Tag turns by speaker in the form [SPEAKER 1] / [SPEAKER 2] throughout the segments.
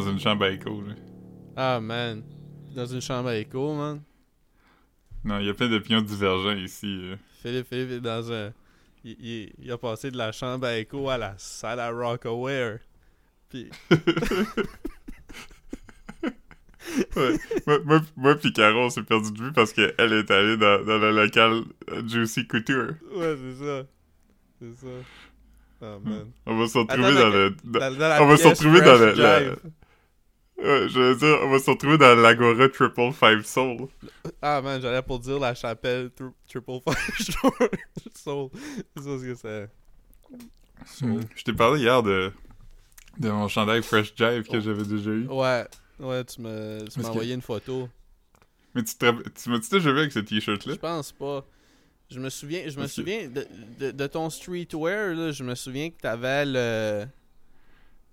[SPEAKER 1] dans une chambre à écho. là.
[SPEAKER 2] Ah, man. Dans une chambre à écho, man.
[SPEAKER 1] Non, il y a plein d'opinions divergentes ici. euh.
[SPEAKER 2] Philippe, Philippe est dans un. Il, il- il a passé de la chambre à écho à la salle à Rockaware. Puis.
[SPEAKER 1] Ouais. moi, moi, moi pis Caro, on s'est perdu de vue parce qu'elle est allée dans, dans le local euh, Juicy Couture.
[SPEAKER 2] Ouais, c'est ça. C'est ça. Oh, man.
[SPEAKER 1] On va se retrouver
[SPEAKER 2] Attends,
[SPEAKER 1] dans
[SPEAKER 2] dans
[SPEAKER 1] le... dans-
[SPEAKER 2] la
[SPEAKER 1] on va se retrouver dans le... la- Je veux dire, on va se retrouver dans l'Agora Triple Five Soul.
[SPEAKER 2] Ah, man, j'allais pour dire la chapelle tri- Triple Five Soul. C'est ça ce que c'est. Soul.
[SPEAKER 1] Je t'ai parlé hier de, de mon chandail Fresh Jive que
[SPEAKER 2] Oh.
[SPEAKER 1] j'avais déjà eu.
[SPEAKER 2] Ouais. Ouais, tu m'as
[SPEAKER 1] que-
[SPEAKER 2] envoyé une photo.
[SPEAKER 1] Mais tu, m'as-tu déjà vu avec ce t-shirt-là?
[SPEAKER 2] Je pense pas. Je me souviens, je me souviens de, de, de ton streetwear, là, je me souviens que t'avais le...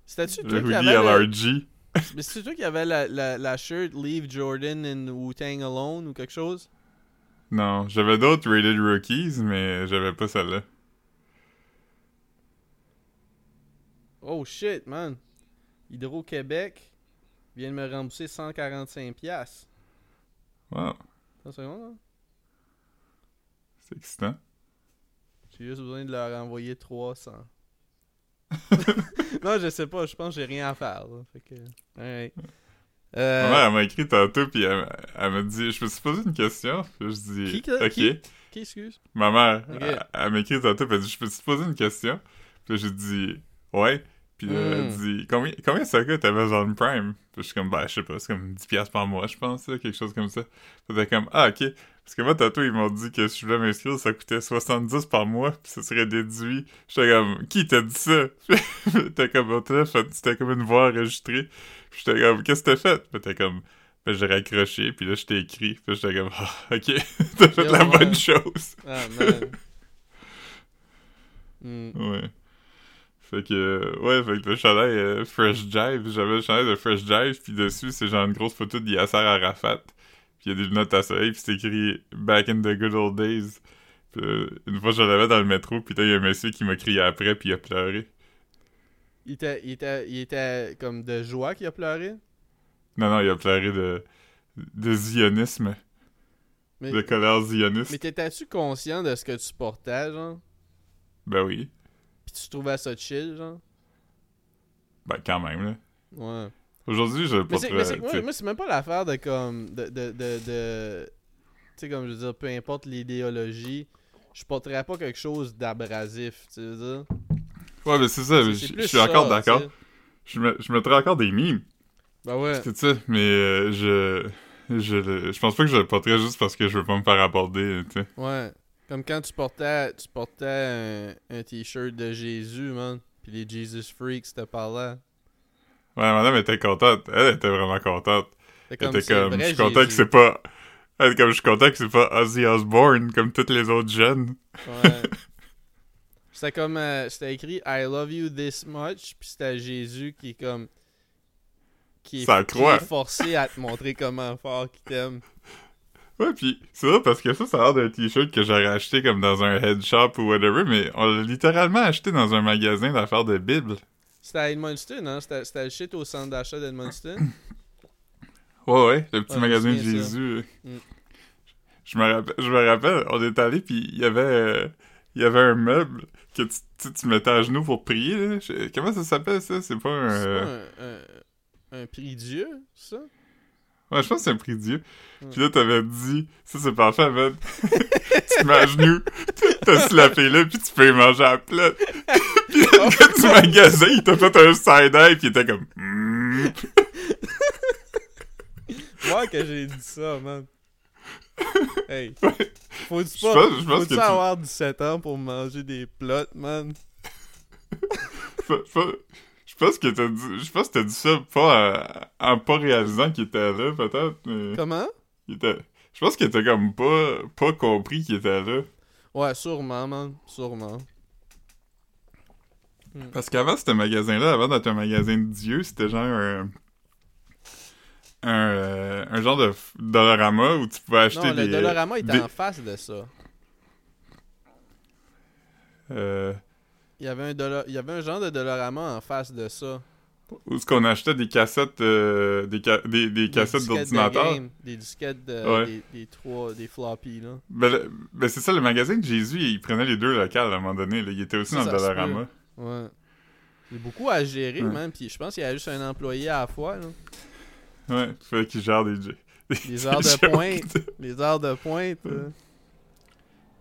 [SPEAKER 2] C'était-tu
[SPEAKER 1] Le hoodie
[SPEAKER 2] le... Mais c'est toi qui avait la, la, la shirt Leave Jordan in Wu-Tang Alone ou quelque chose?
[SPEAKER 1] Non, j'avais d'autres Rated Rookies, mais j'avais pas celle-là.
[SPEAKER 2] Oh shit, man. Hydro-Québec vient de me rembourser 145$. piastres.
[SPEAKER 1] Wow,
[SPEAKER 2] là.
[SPEAKER 1] c'est excitant.
[SPEAKER 2] J'ai juste besoin de leur envoyer 300. non, je sais pas, je pense que j'ai rien à faire. Là. Fait que... alright. Euh,
[SPEAKER 1] Ma mère, elle m'a écrit tantôt, puis elle, elle m'a dit Je me suis posé une question. Puis je dis
[SPEAKER 2] Qui
[SPEAKER 1] Ok.
[SPEAKER 2] qui? Qui excuse?
[SPEAKER 1] Ma mère, elle, elle m'a écrit tantôt, puis elle dit Je peux te poser une question Puis j'ai dit Ouais. Puis là, elle dit combien, combien ça coûte Amazon Prime? Puis je suis comme Ben, je sais pas, c'est comme 10$ par mois, je pense, là, quelque chose comme ça. Puis t'es comme Ah, ok. Parce que moi, tantôt, ils m'ont dit que si je voulais m'inscrire, ça coûtait 70 par mois, puis ça serait déduit. J'étais comme, qui t'a dit ça? T'es comme, téléphone, c'était comme une voix enregistrée. Puis j'étais comme, qu'est-ce que t'as fait? Puis t'es comme, ben j'ai raccroché, puis là, je t'ai écrit. Puis j'étais comme, ah, ok, t'as fait
[SPEAKER 2] Yo,
[SPEAKER 1] la
[SPEAKER 2] ouais.
[SPEAKER 1] bonne chose.
[SPEAKER 2] Ah, man. Hmm.
[SPEAKER 1] Ouais. Fait que, ouais, fait que le chandail euh, Fresh Jive, j'avais le chandail de Fresh Jive, puis dessus, c'est genre une grosse photo de Yasser Arafat. Puis il y a des lunettes à soleil, puis c'est écrit « Back in the good old days ». Puis euh, une fois, je l'avais dans le métro, puis il y a un monsieur qui m'a crié après, puis il a pleuré.
[SPEAKER 2] Il, était, il, était, il était comme de joie qu'il a pleuré?
[SPEAKER 1] Non, non, il a pleuré de, de zionisme,
[SPEAKER 2] Mais,
[SPEAKER 1] de colère zioniste.
[SPEAKER 2] mais t'étais-tu conscient de ce que tu portais, genre?
[SPEAKER 1] Ben oui,
[SPEAKER 2] Tu trouvais ça chill, genre?
[SPEAKER 1] ben quand même, là.
[SPEAKER 2] Ouais.
[SPEAKER 1] Aujourd'hui, je pas très...
[SPEAKER 2] mais moi, moi, c'est même pas l'affaire de comme. De. de, de, de- tu sais, comme je veux dire, peu importe l'idéologie, je porterais pas quelque chose d'abrasif, tu veux dire?
[SPEAKER 1] Ouais, mais c'est ça, je suis encore d'accord.
[SPEAKER 2] tu sais.
[SPEAKER 1] Je, me- je mettrais encore des mimes.
[SPEAKER 2] Ben ouais.
[SPEAKER 1] C'est ça, mais euh, je, je, je pense pas que je le porterais juste parce que je veux pas me faire aborder, tu sais.
[SPEAKER 2] Ouais. Comme quand tu portais, tu portais un, un t-shirt de Jésus, man. Pis les Jesus Freaks te parlaient.
[SPEAKER 1] Ouais, madame était contente. Elle était vraiment contente. Elle
[SPEAKER 2] comme,
[SPEAKER 1] était comme,
[SPEAKER 2] vrai
[SPEAKER 1] je suis content que c'est pas... Elle comme, je suis content que c'est pas Ozzy Osbourne comme tous les autres jeunes.
[SPEAKER 2] Ouais. C'était comme. euh, c'était écrit I love you this much. Puis c'était Jésus qui est comme. Qui est,
[SPEAKER 1] Ça
[SPEAKER 2] qui est forcé à te montrer comment fort qu'il t'aime.
[SPEAKER 1] Ouais, pis c'est vrai parce que ça, ça a l'air d'un t-shirt que j'aurais acheté comme dans un head shop ou whatever, mais on l'a littéralement acheté dans un magasin d'affaires de Bible.
[SPEAKER 2] C'était à Edmundston, hein? C'était le shit au centre d'achat d'Edmundston.
[SPEAKER 1] Ouais, ouais, le petit
[SPEAKER 2] Ouais,
[SPEAKER 1] magasin de
[SPEAKER 2] ça.
[SPEAKER 1] Jésus.
[SPEAKER 2] Mm.
[SPEAKER 1] Je me rappelle, je me rappelle, on est allé puis il y avait, euh, il y avait un meuble que tu, tu, tu mettais à genoux pour prier. Là. Je- comment ça s'appelle ça? C'est pas un,
[SPEAKER 2] C'est
[SPEAKER 1] euh,
[SPEAKER 2] pas un, un, un prix Dieu, ça?
[SPEAKER 1] Ouais, je pense que c'est un prix Dieu.
[SPEAKER 2] Mm.
[SPEAKER 1] Puis là t'avais dit, ça c'est parfait, man. tu mets à genoux, t'as slappé là puis tu peux y manger à plat. puis là, le gars du magasin, il t'a fait un side eye puis il était comme. Mm.
[SPEAKER 2] Moi que j'ai dit ça, man. Hey. Faut-tu pas,
[SPEAKER 1] pense-
[SPEAKER 2] faut-tu
[SPEAKER 1] que tu-
[SPEAKER 2] avoir 17 ans pour manger des plots, man?
[SPEAKER 1] Fa- Je pense que t'as dit, je pense que t'as dit ça pas en, en pas réalisant qu'il était là, peut-être. mais
[SPEAKER 2] Comment?
[SPEAKER 1] il était, je pense qu'il était comme pas, pas compris qu'il était là.
[SPEAKER 2] Ouais, sûrement, man. Sûrement.
[SPEAKER 1] Parce qu'avant, ce magasin-là, avant d'être un magasin de Dieu, c'était genre un, un, euh, un genre de Dollarama où tu pouvais acheter
[SPEAKER 2] Non, le
[SPEAKER 1] des...
[SPEAKER 2] Dollarama était
[SPEAKER 1] des-
[SPEAKER 2] en face de ça.
[SPEAKER 1] euh,
[SPEAKER 2] Il y avait un dollar... il y avait un genre de Dollarama en face de ça.
[SPEAKER 1] Où est-ce qu'on achetait des cassettes, euh, des, ca- des, des cassettes
[SPEAKER 2] de
[SPEAKER 1] d'ordinateur?
[SPEAKER 2] Des disquettes de.
[SPEAKER 1] Ouais.
[SPEAKER 2] Des, des trois. Des floppy, là.
[SPEAKER 1] Ben, le- ben, c'est ça, le magasin de Jésus, il prenait les deux locales à un moment donné. Là. Il était aussi
[SPEAKER 2] Ça,
[SPEAKER 1] dans le Dollarama.
[SPEAKER 2] Ouais. Il y a beaucoup à gérer,
[SPEAKER 1] Ouais.
[SPEAKER 2] man. Puis je pense qu'il y a juste un employé à la fois, là.
[SPEAKER 1] Ouais, fait qu'il gère des... des
[SPEAKER 2] Les heures de pointe. Les heures de pointe.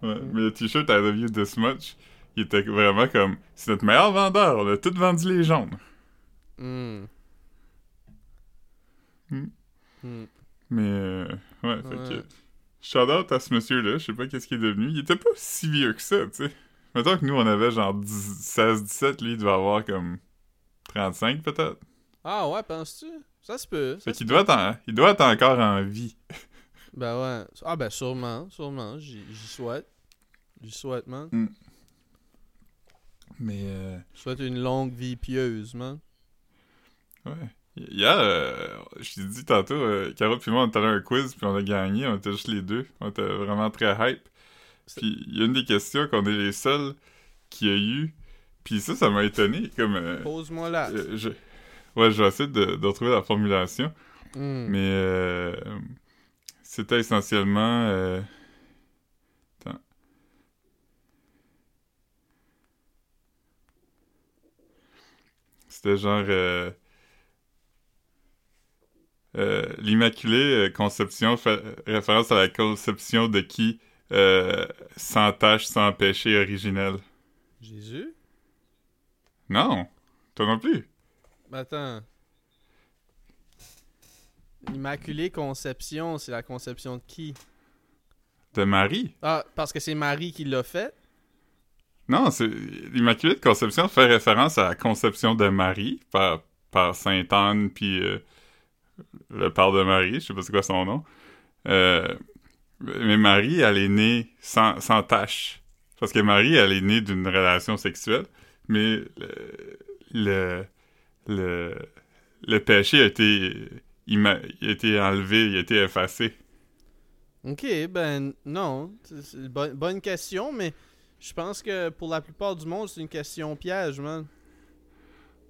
[SPEAKER 1] Ouais, mais le t-shirt I love you this much, il était vraiment comme... C'est notre meilleur vendeur, on a tout vendu les jaunes.
[SPEAKER 2] Hmm.
[SPEAKER 1] Hmm.
[SPEAKER 2] Hmm.
[SPEAKER 1] Mais, euh, ouais, fait que... Shout out à ce monsieur-là, je sais pas qu'est-ce qu'il est devenu. Il était pas si vieux que ça, tu sais. Mettons que nous, on avait genre 16-17, lui, il devait avoir comme 35 peut-être.
[SPEAKER 2] Ah ouais, penses-tu? Ça se peut. ça
[SPEAKER 1] Fait qu'il doit, être en- il doit être encore en vie.
[SPEAKER 2] Ben ouais. Ah ben sûrement, sûrement. J'y souhaite. J'y souhaite, man.
[SPEAKER 1] Mais, euh,
[SPEAKER 2] souhaite une longue vie pieuse, man.
[SPEAKER 1] ouais. Hier, euh, je t'ai dit tantôt, euh, Caro puis moi, on était allé à un quiz, puis on a gagné, on était juste les deux. On était vraiment très hype. Puis il y a une des questions qu'on est les seuls qui a eu. Puis ça, ça m'a étonné. Comme, euh,
[SPEAKER 2] Pose-moi là.
[SPEAKER 1] euh, je... Ouais, je vais essayer de, de retrouver la formulation.
[SPEAKER 2] Hmm.
[SPEAKER 1] Mais euh, c'était essentiellement. C'était genre. euh, euh, L'Immaculée Conception fait référence à la conception de qui euh, sans tâche, sans péché originel.
[SPEAKER 2] Jésus?
[SPEAKER 1] Non, toi non plus.
[SPEAKER 2] Attends. Immaculée Conception, c'est la conception de qui?
[SPEAKER 1] De Marie.
[SPEAKER 2] Ah, parce que c'est Marie qui l'a fait?
[SPEAKER 1] Non, c'est l'Immaculée de Conception fait référence à la conception de Marie par, Sainte Anne puis euh, le père de Marie, je sais pas c'est quoi son nom. Euh, mais Marie, elle est née sans, sans tache. Parce que Marie, elle est née d'une relation sexuelle, mais le, le, péché a été, enlevé, il a été effacé.
[SPEAKER 2] Ok, ben non. Bonne, bonne question, mais je pense que pour la plupart du monde, c'est une question piège, man.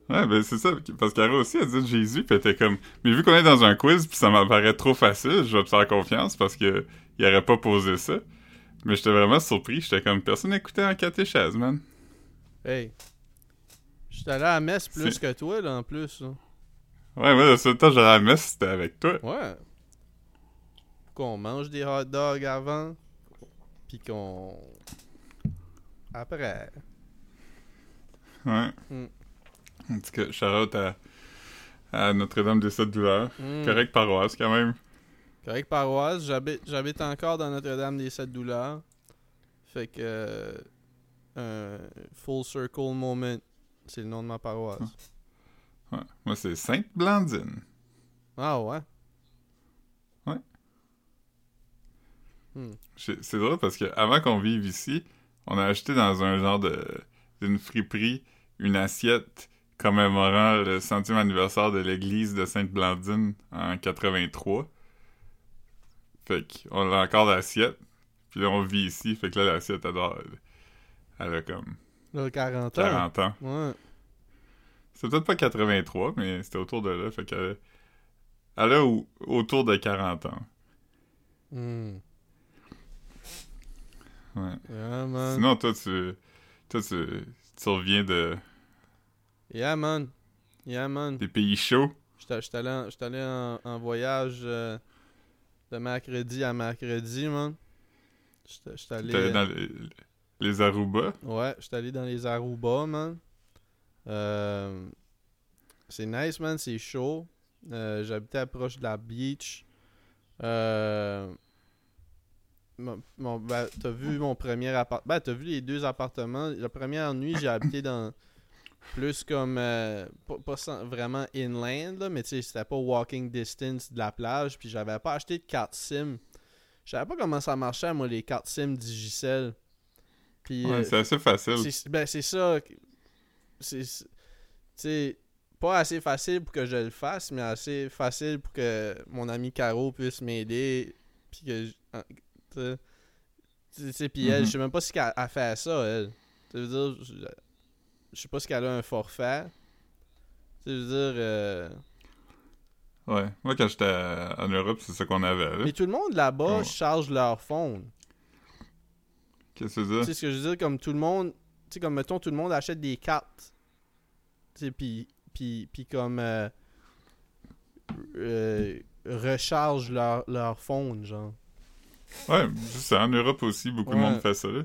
[SPEAKER 1] Ouais, ben c'est ça. Parce qu'Ara aussi a dit Jésus, puis était comme. Mais vu qu'on est dans un quiz, puis ça m'apparaît trop facile, je vais te faire confiance parce que il aurait pas posé ça. Mais j'étais vraiment surpris. J'étais comme personne n'écoutait en catéchèse, man.
[SPEAKER 2] Hey. J'étais allé à la messe plus que toi, là, en plus. là.
[SPEAKER 1] Ouais, moi, le seul temps que j'allais à la messe, c'était avec toi.
[SPEAKER 2] Ouais. Qu'on mange des hot dogs avant. Puis qu'on. Après.
[SPEAKER 1] Ouais.
[SPEAKER 2] Mm.
[SPEAKER 1] En tout cas, shout-out à, à Notre-Dame des Sept Douleurs.
[SPEAKER 2] Hmm.
[SPEAKER 1] Correct paroisse, quand même.
[SPEAKER 2] Correct paroisse. J'habite, j'habite encore dans Notre-Dame des Sept Douleurs. Fait que. euh, full circle moment. C'est le nom de ma paroisse.
[SPEAKER 1] Ouais. Moi, c'est Sainte Blandine.
[SPEAKER 2] Ah ouais?
[SPEAKER 1] Ouais.
[SPEAKER 2] Hmm.
[SPEAKER 1] C'est drôle parce que avant qu'on vive ici, on a acheté dans un genre de d'une friperie une assiette commémorant le centième anniversaire de l'église de Sainte-Blandine en 83. Fait qu'on a encore l'assiette. Puis là, on vit ici. Fait que là, l'assiette, elle, elle a comme
[SPEAKER 2] Là, 40 ans.
[SPEAKER 1] 40 ans.
[SPEAKER 2] Ouais.
[SPEAKER 1] C'est peut-être pas 83, mais c'était autour de là. Fait qu'elle elle a au- autour de 40 ans.
[SPEAKER 2] Hmm.
[SPEAKER 1] Ouais.
[SPEAKER 2] Yeah, man.
[SPEAKER 1] Sinon, toi, tu, toi, tu, tu reviens de,
[SPEAKER 2] Yeah, man. Yeah, man.
[SPEAKER 1] des pays chauds.
[SPEAKER 2] J'étais j'étais allé, en, allé en, en voyage euh, de mercredi à mercredi, man. J'étais allé...
[SPEAKER 1] Dans les, les Aruba.
[SPEAKER 2] Ouais, j'étais allé dans les Aruba, man. Euh, c'est nice, man. C'est chaud. Euh, J'habitais proche de la beach. Euh, mon- ben, t'as vu mon premier appartement. Ben, t'as vu les deux appartements. La première nuit, j'ai habité dans plus comme. euh, pas, pas sans- vraiment inland, là, mais tu sais, c'était pas walking distance de la plage. Puis j'avais pas acheté de carte SIM. Je savais pas comment ça marchait, moi, les cartes SIM Digicel. Puis.
[SPEAKER 1] Ouais,
[SPEAKER 2] euh,
[SPEAKER 1] c'est assez facile.
[SPEAKER 2] c'est ben, c'est ça. C'est. c'est- Tu sais, pas assez facile pour que je le fasse, mais assez facile pour que mon ami Caro puisse m'aider. Puis que. Ah, tu sais. Tu puis elle,
[SPEAKER 1] Mhm.
[SPEAKER 2] je sais même pas si elle a fait ça, elle. Ça veut dire, je, je sais pas si qu'elle a un forfait. Tu veux dire... euh,
[SPEAKER 1] Ouais. Moi, quand j'étais en Europe, c'est ça qu'on avait, là.
[SPEAKER 2] Mais tout le monde là-bas charge leur phone.
[SPEAKER 1] Qu'est-ce que
[SPEAKER 2] Tu
[SPEAKER 1] c'est
[SPEAKER 2] sais ce que je veux dire, comme tout le monde, tu sais, comme mettons, tout le monde achète des cartes. Tu sais, puis, puis, puis comme euh, euh, recharge leur, leur phone, genre.
[SPEAKER 1] Ouais, c'est en Europe aussi, beaucoup de monde fait ça, là.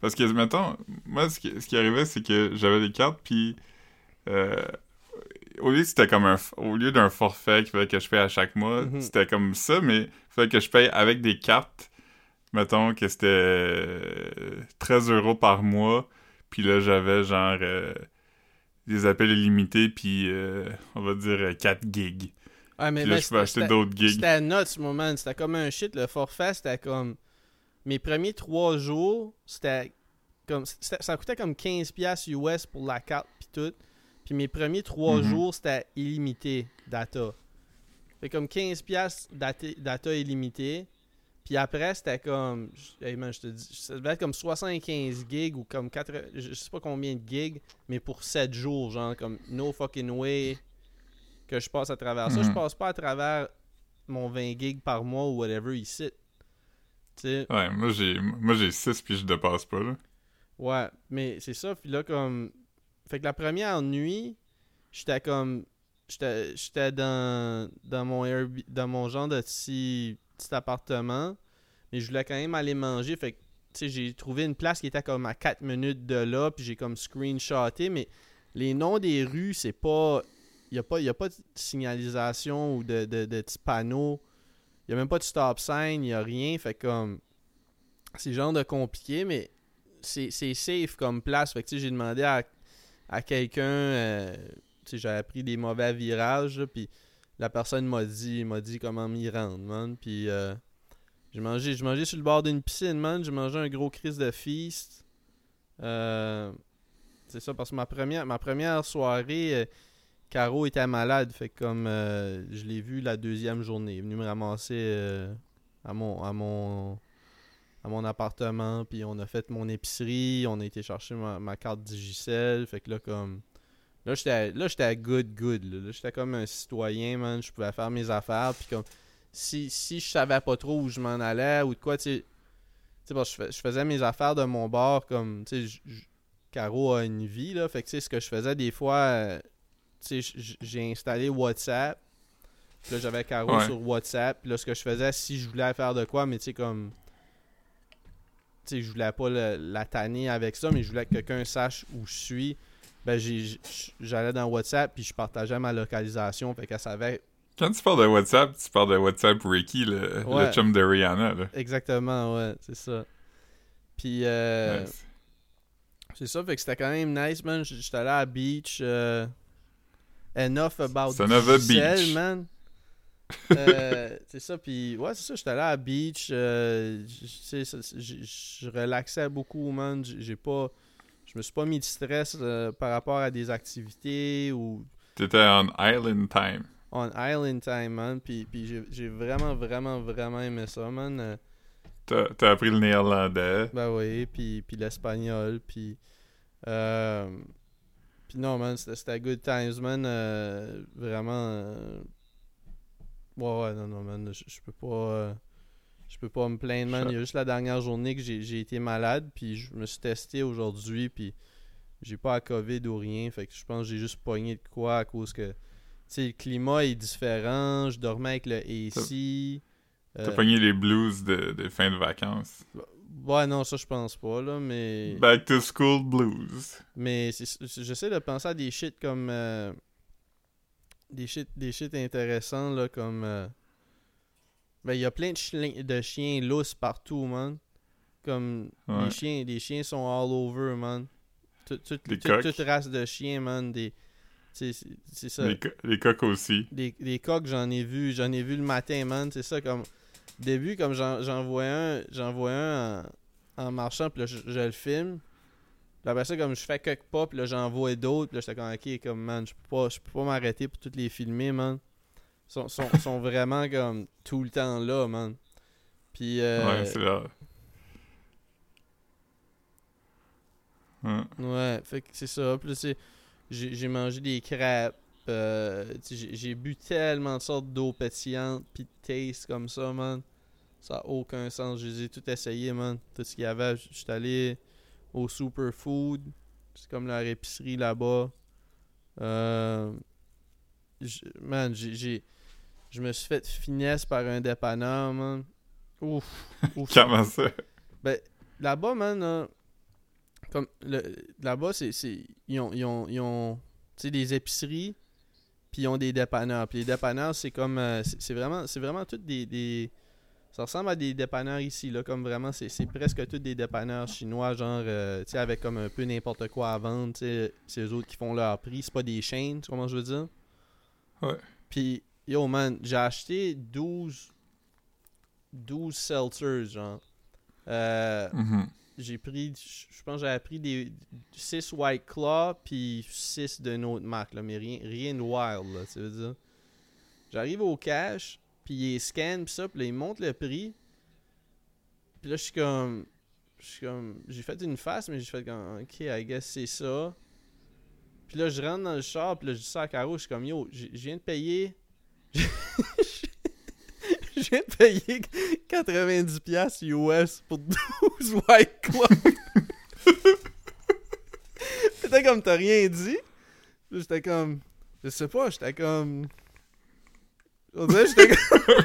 [SPEAKER 1] Parce que, mettons, moi, ce qui, ce qui arrivait, c'est que j'avais des cartes, puis euh, au lieu c'était comme un... Au lieu d'un forfait qu'il fallait que je paye à chaque mois,
[SPEAKER 2] Mhm.
[SPEAKER 1] c'était comme ça, mais il fallait que je paye avec des cartes. Mettons que c'était euh, 13 euros par mois, puis là, j'avais genre euh, des appels illimités, puis euh, on va dire euh, 4 gigs.
[SPEAKER 2] Ah, mais,
[SPEAKER 1] Puis là,
[SPEAKER 2] mais
[SPEAKER 1] je peux acheter d'autres gigs.
[SPEAKER 2] C'était nuts, moment. C'était comme un shit. Le forfait, c'était comme. Mes premiers trois jours, c'était comme. Ça coûtait comme 15$ US pour la carte, puis tout. Puis mes premiers trois
[SPEAKER 1] Mhm.
[SPEAKER 2] jours, c'était illimité data. Fait comme 15$ data, data illimité. Puis après, c'était comme. Hey man, je te dis. Ça devait être comme 75 gigs ou comme 4. Je sais pas combien de gigs, mais pour 7 jours, genre, comme no fucking way que je passe à travers ça. Je passe pas à travers mon 20 gigs par mois ou whatever ici.
[SPEAKER 1] Ouais, moi, j'ai moi j'ai 6, puis je dépasse pas, là.
[SPEAKER 2] ouais, mais c'est ça. Puis là, comme. Fait que la première nuit, j'étais comme. J'étais j'étais dans, dans, mon Airbnb, dans mon genre de petit, petit appartement. Mais je voulais quand même aller manger. Fait que, tu sais, j'ai trouvé une place qui était comme à 4 minutes de là. Puis j'ai comme screenshoté. Mais les noms des rues, c'est pas. N'y a, pas- a pas de signalisation ou de, de, de petits panneaux. Il n'y a même pas de stop sign. Il n'y a rien. Fait comme. C'est genre de compliqué, mais c'est safe comme place. Fait que j'ai demandé à, à quelqu'un. euh, j'avais pris des mauvais virages. Puis la personne m'a dit, dit comment m'y rendre, man. Puis euh, j'ai mangé, j'ai mangé sur le bord d'une piscine, man. J'ai mangé un gros crise de feast. Euh, c'est ça, parce que ma première, ma première soirée, euh, Caro était malade. Fait comme euh, je l'ai vu la deuxième journée. Il est venu me ramasser euh, à mon à mon à mon appartement. Puis on a fait mon épicerie. On a été chercher ma, ma carte Digicel. Fait que là, comme. Là, j'étais là, j'étais good, good. Là, j'étais comme un citoyen, man. Je pouvais faire mes affaires. Puis comme. Si, si je savais pas trop où je m'en allais ou de quoi, tu sais. Que je, je faisais mes affaires de mon bord comme. Tu sais, Caro a une vie, là. Fait que, tu sais, ce que je faisais des fois. J'ai installé WhatsApp. Puis là, j'avais Caro
[SPEAKER 1] Ouais.
[SPEAKER 2] sur WhatsApp. Puis là, ce que je faisais, si je voulais faire de quoi, mais tu sais, comme. Tu sais, je voulais pas le- la tanner avec ça, mais je voulais que quelqu'un sache où je suis. Ben, j'allais dans WhatsApp, puis je partageais ma localisation. Fait qu'elle savait
[SPEAKER 1] Quand tu parles de WhatsApp, tu parles de WhatsApp Ricky, le,
[SPEAKER 2] Ouais.
[SPEAKER 1] le chum de Rihanna, là.
[SPEAKER 2] exactement, ouais, c'est ça. Puis, euh,
[SPEAKER 1] Nice.
[SPEAKER 2] c'est ça, fait que c'était quand même nice, man. J'étais allé à la beach. euh, enough about
[SPEAKER 1] Son of a beach.
[SPEAKER 2] man. Euh, c'est ça, puis ouais, c'est ça, j'étais allé à la beach. euh, je relaxais beaucoup, man. J'ai pas. Je me suis pas mis de stress euh, par rapport à des activités ou
[SPEAKER 1] T'étais on Island Time.
[SPEAKER 2] on island time, man. Puis, puis j'ai- vraiment, vraiment, vraiment aimé ça, man.
[SPEAKER 1] T'as t'as appris le néerlandais.
[SPEAKER 2] Ben oui, puis, puis l'espagnol, puis... Puis non, man, c'était good times, man. euh, vraiment... euh, ouais, ouais, non, non, man, je peux pas... euh, je peux pas me plaindre, man. Il y a juste la dernière journée que j'ai été malade, puis je me suis testé aujourd'hui, puis j'ai pas la COVID ou rien, fait que je pense que j'ai juste pogné de quoi à cause que... Tu sais, le climat est différent, je dormais avec le AC...
[SPEAKER 1] T'as pogné les blues de, de fin de vacances.
[SPEAKER 2] Ouais, non, ça je pense pas, là, mais...
[SPEAKER 1] Back to school blues.
[SPEAKER 2] Mais j'essaie de penser à des shit comme. euh, des shit, des shit intéressants, là, comme. euh, ben, il y a plein de, chli- de chiens lousses partout, man. Comme.
[SPEAKER 1] Ouais.
[SPEAKER 2] Les, chiens, les chiens sont all over, man. Tout- tout- tout- toute race de chiens, man. Des. C'est ça.
[SPEAKER 1] Les, co- les coqs aussi.
[SPEAKER 2] Des, des coqs, j'en ai vu. J'en ai vu le matin, man. C'est ça, comme. Au début, comme j'en vois un, j'en vois un en, en marchant, puis là, je, je le filme. Puis après ça, comme je fais quelques pas, puis là, j'en vois d'autres. Puis là, j'étais comme, ok, comme, man, je peux pas, je peux pas m'arrêter pour toutes les filmer, man. Ils sont, sont, sont vraiment, comme, tout le temps là, man. Puis, euh,
[SPEAKER 1] Ouais, c'est là. Ouais.
[SPEAKER 2] Fait que c'est ça. Puis là, j'ai mangé des crêpes. euh, j'ai bu tellement de sortes d'eau pétillante, pis de taste comme ça, man. Ça a aucun sens. Je les ai tout essayé, man. Tout ce qu'il y avait. Je suis allé au Superfood. C'est comme leur épicerie là-bas. Euh, man, j'ai- j'ai. Je me suis fait finesse par un dépanneur, man. Ouf. ouf.
[SPEAKER 1] Comment ça?
[SPEAKER 2] Ben, là-bas, man, comme là-bas, c'est, ils ont, ils ont, ils ont, tu sais, des épiceries, puis ils ont des dépanneurs. Puis les dépanneurs, c'est comme, euh, c'est, c'est vraiment, c'est vraiment toutes des, des, ça ressemble à des dépanneurs ici, là, comme vraiment, c'est, presque tous des dépanneurs chinois, genre, euh, tu sais, avec comme un peu n'importe quoi à vendre, tu sais, c'est eux autres qui font leur prix, c'est pas des chaînes, tu comment je veux dire?
[SPEAKER 1] Ouais.
[SPEAKER 2] Puis, yo, man, j'ai acheté 12, 12 seltzers, genre. Euh,
[SPEAKER 1] Mhm.
[SPEAKER 2] j'ai pris, je pense j'avais pris des 6 White Claw puis 6 d'une autre marque, là, mais rien, rien de wild, là, tu veux dire? J'arrive au cash, puis il scan, puis ça, puis il monte le prix. Puis là, je suis comme. Je suis comme. J'ai fait une face, mais j'ai fait comme. Ok, I guess c'est ça. Puis là, je rentre dans le char, puis là, je dis ça à Caro, je suis comme, yo, je viens de payer. Je viens de payer 90$ piastres US pour 12 White Claw. J'étais comme, t'as rien dit? J'étais comme, je sais pas, j'étais comme. On dirait, j'étais comme.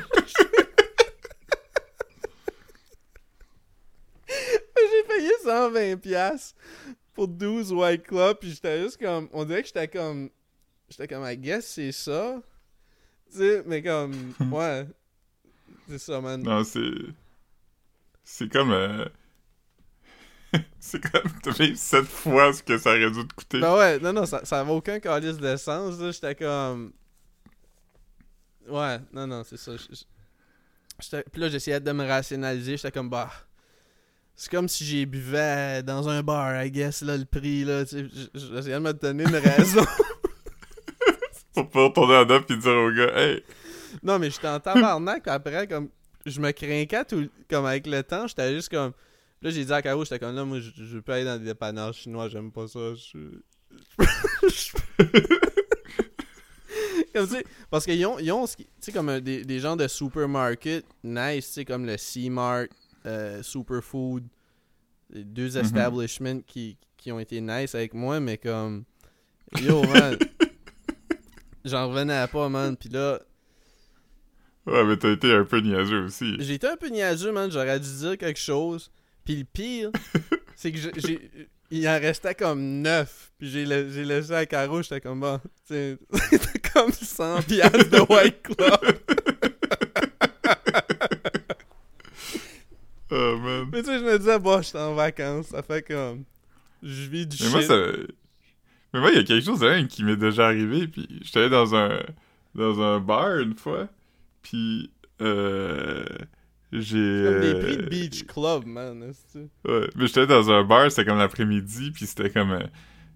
[SPEAKER 2] J'ai payé 120$ piastres pour 12 White Claw, puis j'étais juste comme. On dirait que j'étais comme. J'étais comme, I guess c'est ça. Tu sais, mais comme. Ouais. C'est ça, man.
[SPEAKER 1] Non, c'est. C'est comme. euh, c'est comme. T'as payé 7 fois ce que ça aurait dû te coûter.
[SPEAKER 2] Ben ouais, non, non, ça, ça avait aucun calice de sens, là. J'étais comme. Ouais, non, non, c'est ça. je- je- j'étais- Puis là, j'essayais de me rationaliser. J'étais comme, bah. C'est comme si j'ai buvais dans un bar, I guess, là, le prix, là. J'essayais de me donner une raison.
[SPEAKER 1] Pour pas retourner en dedans pis dire au gars, hey,
[SPEAKER 2] non, mais j'étais en tabarnak. Après, comme. Je me craquais tout. Comme avec le temps, j'étais juste comme. Là, j'ai dit à Caro, j'étais comme là, moi, je, je veux pas aller dans des dépanneurs chinois, j'aime pas ça. Je... comme tu sais, parce qu'ils ont, ils ont comme un- des, des genres de supermarket nice, tu sais, comme le C-Mart, euh, Superfood, deux
[SPEAKER 1] Mhm.
[SPEAKER 2] establishments qui, qui ont été nice avec moi, mais comme. Yo, man. J'en revenais pas, man. Puis là,
[SPEAKER 1] Ouais, mais t'as été un peu niaiseux aussi.
[SPEAKER 2] J'étais un peu niaiseux, man. J'aurais dû dire quelque chose. Puis le pire, c'est que j'ai- j'ai. Il en restait comme 9. Puis j'ai la- j'ai laissé à Caro. J'étais comme bon. Comme 100 piastres de White Club.
[SPEAKER 1] Oh man.
[SPEAKER 2] Mais tu sais, je me disais, bon, j'étais en vacances. Ça fait comme. Je vis du
[SPEAKER 1] Mais moi,
[SPEAKER 2] shit.
[SPEAKER 1] ça. Mais moi, il y a quelque chose même qui m'est déjà arrivé, puis j'étais allé dans un. dans un bar une fois, puis. Euh. J'ai.
[SPEAKER 2] Comme des
[SPEAKER 1] euh,
[SPEAKER 2] prix de Beach Club, man.
[SPEAKER 1] Ouais, mais j'étais dans un bar, c'était comme l'après-midi, puis c'était comme. euh,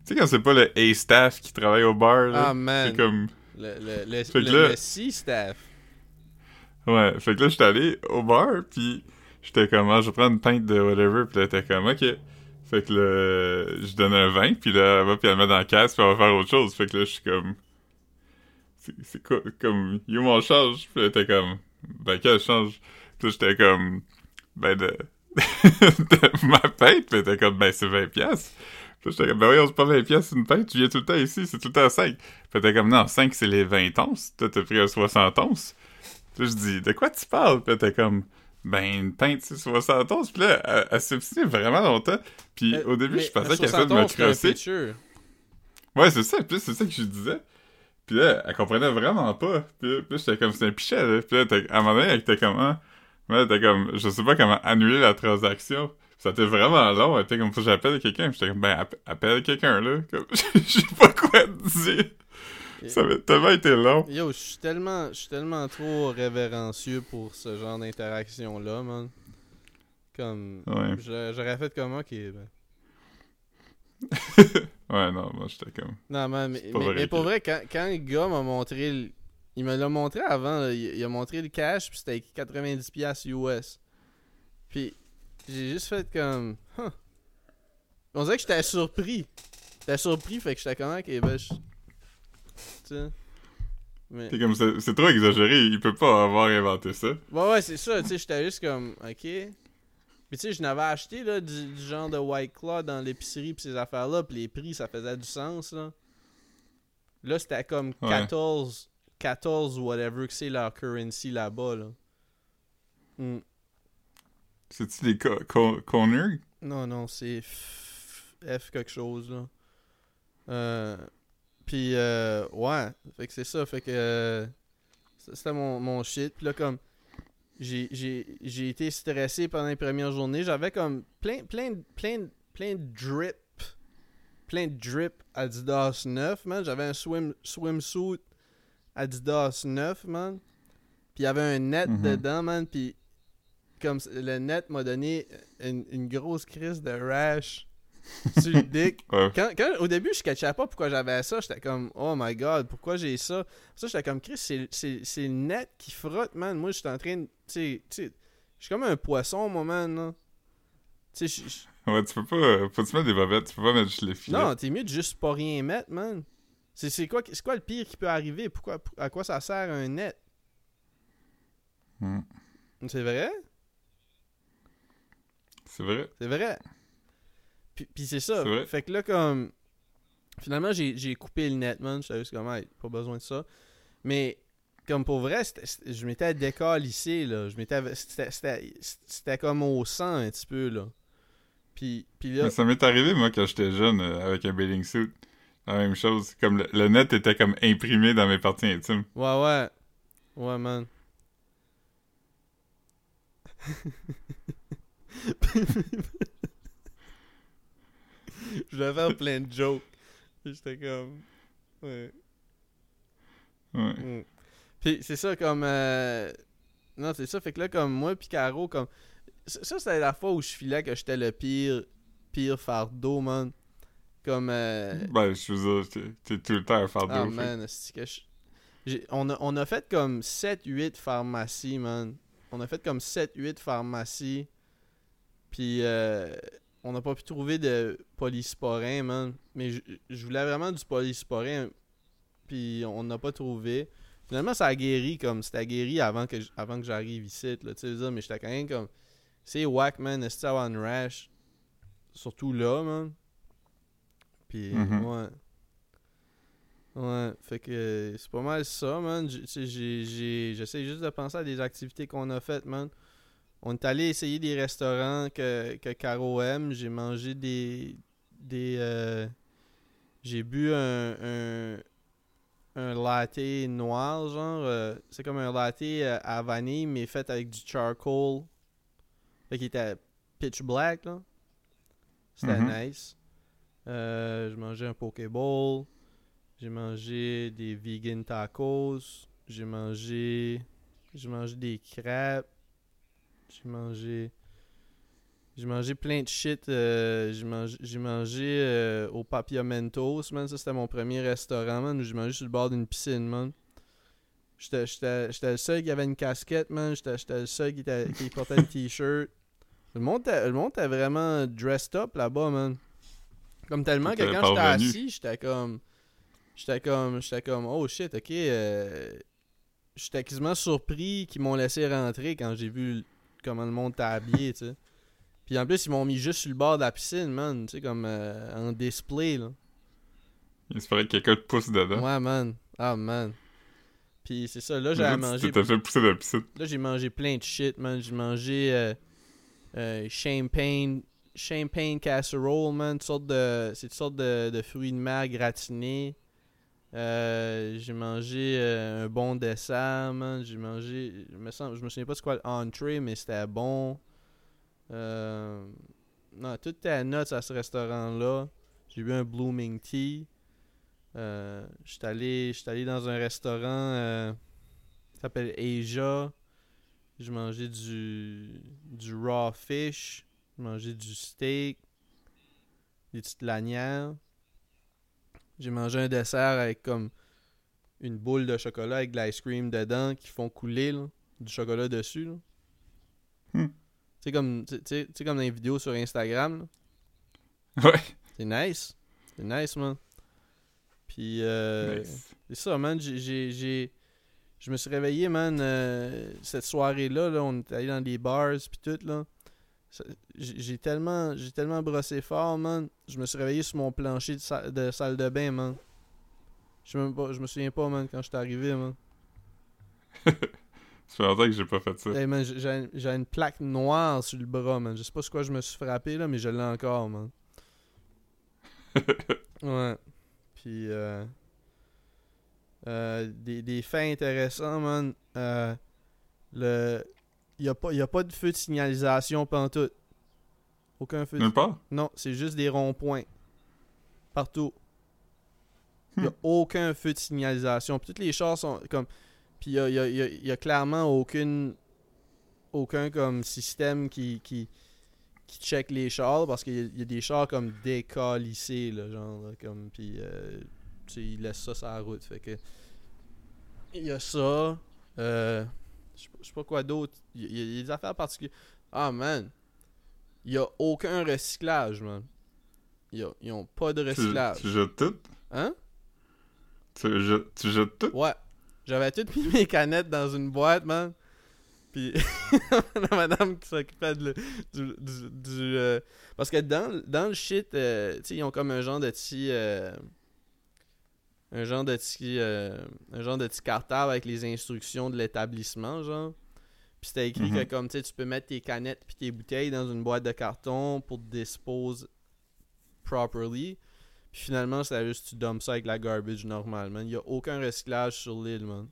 [SPEAKER 1] Tu sais, quand c'est pas le A-staff qui travaille au bar, là.
[SPEAKER 2] Ah, man.
[SPEAKER 1] C'est comme.
[SPEAKER 2] Le, le, le,
[SPEAKER 1] Fait que
[SPEAKER 2] le-
[SPEAKER 1] là-
[SPEAKER 2] le C-Staff.
[SPEAKER 1] Ouais, fait que là, j'étais allé au bar, puis j'étais comme, ah, je prendre une pinte de whatever, puis là, t'es comme, ok. Fait que là, je donne un vin, puis là, elle va, puis elle le met dans la caisse, puis on va faire autre chose. Fait que là, je suis comme, c'est quoi, comme, yo, mon change? Puis là, t'es comme, ben, quel change? Puis là, j'étais comme, ben, de, de ma pinte, puis t'es comme, ben, c'est 20 piastres. Puis là, j'étais comme, ben oui, on se pas 20 piastres une pinte, tu viens tout le temps ici, c'est tout le temps 5. Puis t'es comme, non, 5 c'est les 20 onces, toi t'as pris un 60 onces. Puis là, je dis, de quoi tu parles? Puis t'es comme, ben, une pinte, c'est 60 onces. Puis là, elle, elle s'obstinait vraiment longtemps. Puis
[SPEAKER 2] Euh,
[SPEAKER 1] au début, je pensais qu'elle essayait de me
[SPEAKER 2] 71, c'est un
[SPEAKER 1] crosser. Ouais, c'est ça. Puis c'est ça que je disais. Puis là, elle comprenait vraiment pas. Puis là, j'étais comme, c'est un pichet, là. Puis là, à un moment donné, elle était comme, ah. Mais t'es comme, je sais pas comment annuler la transaction. Ça était vraiment long. Elle était comme, faut que j'appelle quelqu'un. J'étais comme, ben, app- appelle quelqu'un, là. Comme, je sais pas quoi te dire. Ça avait tellement été long.
[SPEAKER 2] Yo, je suis tellement, je suis tellement trop révérencieux pour ce genre d'interaction-là, man. Comme,
[SPEAKER 1] Ouais.
[SPEAKER 2] j'aurais fait comme, ok, ben.
[SPEAKER 1] Ouais, non, moi, j'étais comme,
[SPEAKER 2] Non, man, mais, mais,
[SPEAKER 1] vrai
[SPEAKER 2] mais pour vrai, quand, quand le gars m'a montré le... Il me l'a montré avant, là, il, il a montré le cash, puis c'était écrit 90$ piastres US. Puis, j'ai juste fait comme... Huh. On dirait que j'étais surpris. J'étais surpris, fait que j'étais comme, ok, ben. Mais...
[SPEAKER 1] T'es comme, c'est trop exagéré, il peut pas avoir inventé ça.
[SPEAKER 2] Ouais, ouais, c'est ça, tu sais, j'étais juste comme, ok. Puis tu sais, je n'avais acheté, là, du, du genre de White Claw dans l'épicerie pis ces affaires-là, pis les prix, ça faisait du sens, là. Là, c'était comme
[SPEAKER 1] Ouais.
[SPEAKER 2] 14, 14 whatever que c'est leur currency là-bas, là. Hmm.
[SPEAKER 1] C'est-tu des co co Conner?
[SPEAKER 2] Non, non, c'est F, F quelque chose, là. Euh, puis, euh, ouais, fait que c'est ça, fait que euh, c'était mon, mon shit. Puis là, comme, j'ai, j'ai, j'ai été stressé pendant les premières journées. J'avais comme plein, plein, plein, plein de drip, plein de drip Adidas 9, man. J'avais un swim, swimsuit Adidas 9, man. Puis il y avait un net
[SPEAKER 1] Mhm.
[SPEAKER 2] dedans, man. Puis comme le net m'a donné une, une grosse crise de rash sur le dick.
[SPEAKER 1] Ouais.
[SPEAKER 2] Quand, quand- au début, je catchais pas pourquoi j'avais ça. J'étais comme, oh my god, pourquoi j'ai ça? Ça, j'étais comme, Chris, c'est- le net qui frotte, man. Moi, j'étais en train de. Tu sais, je suis comme un poisson au moment, là. Tu sais, je- je-
[SPEAKER 1] Ouais, tu peux pas. Faut-tu mettre des bobettes? Tu peux pas mettre juste les filets.
[SPEAKER 2] non, t'es mieux de juste pas rien mettre, man. C'est quoi, quoi le pire qui peut arriver? Pourquoi, à quoi ça sert un net?
[SPEAKER 1] Hmm.
[SPEAKER 2] C'est vrai?
[SPEAKER 1] C'est vrai.
[SPEAKER 2] C'est vrai. Puis, puis c'est ça. Fait que là, comme. Finalement, j'ai j'ai coupé le net, man. J'étais juste comme, hey, pas besoin de ça. Mais, comme pour vrai, c'était- c'était- je m'étais décalissé, là. Je m'étais. C'était c'était- c'était comme au sang, un petit peu, là. Puis, puis là.
[SPEAKER 1] Mais ça m'est arrivé, moi, quand j'étais jeune, euh, avec un bathing suit. La même chose. Comme le, le net était comme imprimé dans mes parties intimes.
[SPEAKER 2] Ouais, ouais. Ouais, man. Je voulais faire plein de jokes. J'étais comme. Ouais.
[SPEAKER 1] Ouais.
[SPEAKER 2] Mm. Puis c'est ça, comme. euh, Non, c'est ça. Fait que là, comme moi, puis Caro, comme. Ça, c'était la fois où je filais que j'étais le pire. Pire fardeau, man. Comme. euh,
[SPEAKER 1] Ben, je veux dire, t'es- tout le temps à faire
[SPEAKER 2] Ah man, c'est que je- j'ai- on, a, on a fait comme 7-8 pharmacies, man. On a fait comme 7-8 pharmacies. Puis euh, on n'a pas pu trouver de polysporin, man. Mais je, voulais vraiment du polysporin. Puis on n'a pas trouvé. Finalement, ça a guéri comme c'était guéri avant que, avant que j'arrive ici. Là, tu sais, mais j'étais quand même comme. C'est whack, man. Est-ce avoir une rash? Surtout là, man. Puis,
[SPEAKER 1] Mhm.
[SPEAKER 2] ouais. Ouais, fait que c'est pas mal ça, man. J'essaie juste de penser à des activités qu'on a faites, man. On est allé essayer des restaurants que, que Caro aime. J'ai mangé des. des euh, j'ai bu un, un, un latte noir, genre. euh, c'est comme un latte euh, à vanille, mais fait avec du charcoal. Fait qu'il était pitch black, là. C'était
[SPEAKER 1] Mhm.
[SPEAKER 2] nice. Euh, j'ai mangé un Pokéball. J'ai mangé des vegan tacos. J'ai mangé. J'ai mangé des crêpes. J'ai mangé. J'ai mangé plein de shit. euh, j'ai mangé, j'ai mangé euh, au Papiamentos, man. Ça, c'était mon premier restaurant, man. où J'ai mangé sur le bord d'une piscine, man. J'étais, j'étais, j'étais le seul qui avait une casquette, man. J'étais, j'étais le seul qui, qui portait un t-shirt. Le monde, était, le monde était vraiment dressed up là-bas, man. Comme tellement que quand j'étais assis, j'étais comme. J'étais comme. J'étais comme. Oh shit, ok. euh, j'étais quasiment surpris qu'ils m'ont laissé rentrer quand j'ai vu comment le monde était habillé, tu sais. Puis en plus, ils m'ont mis juste sur le bord de la piscine, man. Tu sais, comme euh, en display, là.
[SPEAKER 1] Il espérait que quelqu'un te pousse dedans.
[SPEAKER 2] Ouais, man. Ah, man. Puis c'est ça, là,
[SPEAKER 1] là,
[SPEAKER 2] mangé.
[SPEAKER 1] Tu fait pousser de la piscine.
[SPEAKER 2] Là, j'ai mangé plein de shit, man. J'ai mangé euh, euh, champagne, champagne casserole, man. Toutes sortes de, c'est toutes sortes de, de fruits de mer gratinés. Euh, j'ai mangé euh, un bon dessert. J'ai mangé. Je me, souviens pas c'est quoi l'entrée, mais c'était bon. Euh, non, tout était à notes à ce restaurant-là. J'ai bu un Blooming Tea. J'étais allé, allé dans un restaurant. ça s'appelle Asia. J'ai mangé du, du raw fish. J'ai mangé du steak. Des petites lanières. J'ai mangé un dessert avec comme une boule de chocolat avec de l'ice cream dedans qui font couler là, du chocolat dessus. là.
[SPEAKER 1] Hmm.
[SPEAKER 2] Comme, comme dans les vidéos sur Instagram. là.
[SPEAKER 1] Ouais.
[SPEAKER 2] C'est nice. C'est nice, man. Puis, euh,
[SPEAKER 1] Nice.
[SPEAKER 2] C'est ça, man. J'ai- Je me suis réveillé, man, euh, cette soirée-là. Là, on est allé dans des bars puis tout, là. J'ai tellement, j'ai tellement brossé fort, man. Je me suis réveillé sur mon plancher de, sa- de salle de bain, man. Je me, pas- je me souviens pas, man, quand j'étais arrivé, man.
[SPEAKER 1] Ça fait longtemps que j'ai pas fait ça.
[SPEAKER 2] Hey, man, j'ai- une plaque noire sur le bras, man. Je sais pas sur quoi je me suis frappé, là, mais je l'ai encore, man. Ouais. Puis, euh, euh, des, des faits intéressants, man. Euh, le, y a pas, y a pas de feu de signalisation pantoute. Aucun feu de...
[SPEAKER 1] Nulle part?
[SPEAKER 2] Non, c'est juste des ronds-points. Partout. Il n'y a
[SPEAKER 1] Hmm.
[SPEAKER 2] aucun feu de signalisation. Puis toutes les chars sont comme. Puis il y a, y a- y a- y a clairement aucune. Aucun comme système qui, qui, qui check les chars parce qu'il y, a- y a des chars comme décalissés, là, genre. là, comme, puis euh, tu sais, ils laissent ça sur la route. Fait que. Il y a ça. Euh, je sais pas- je quoi d'autre. Il y, a- y a des affaires particulières. Ah, man. Il y a aucun recyclage, man. Ils ont pas de recyclage.
[SPEAKER 1] tu jettes tout?
[SPEAKER 2] Hein?
[SPEAKER 1] Tu, jettes- tu jettes tout?
[SPEAKER 2] Ouais. J'avais toutes mis mes canettes dans une boîte, man. Puis la madame qui s'occupait du... du, du, euh, Parce que dans, dans le shit, euh, tu sais, ils ont comme un genre de petit... euh, un genre de petit... euh, un genre de petit cartable avec les instructions de l'établissement, genre. Puis c'était écrit
[SPEAKER 1] Mhm.
[SPEAKER 2] que comme, tu sais, tu peux mettre tes canettes puis tes bouteilles dans une boîte de carton pour te dispose properly. Puis finalement, c'est juste tu dumps ça avec la garbage normale, man. Il y a aucun recyclage sur l'île, man.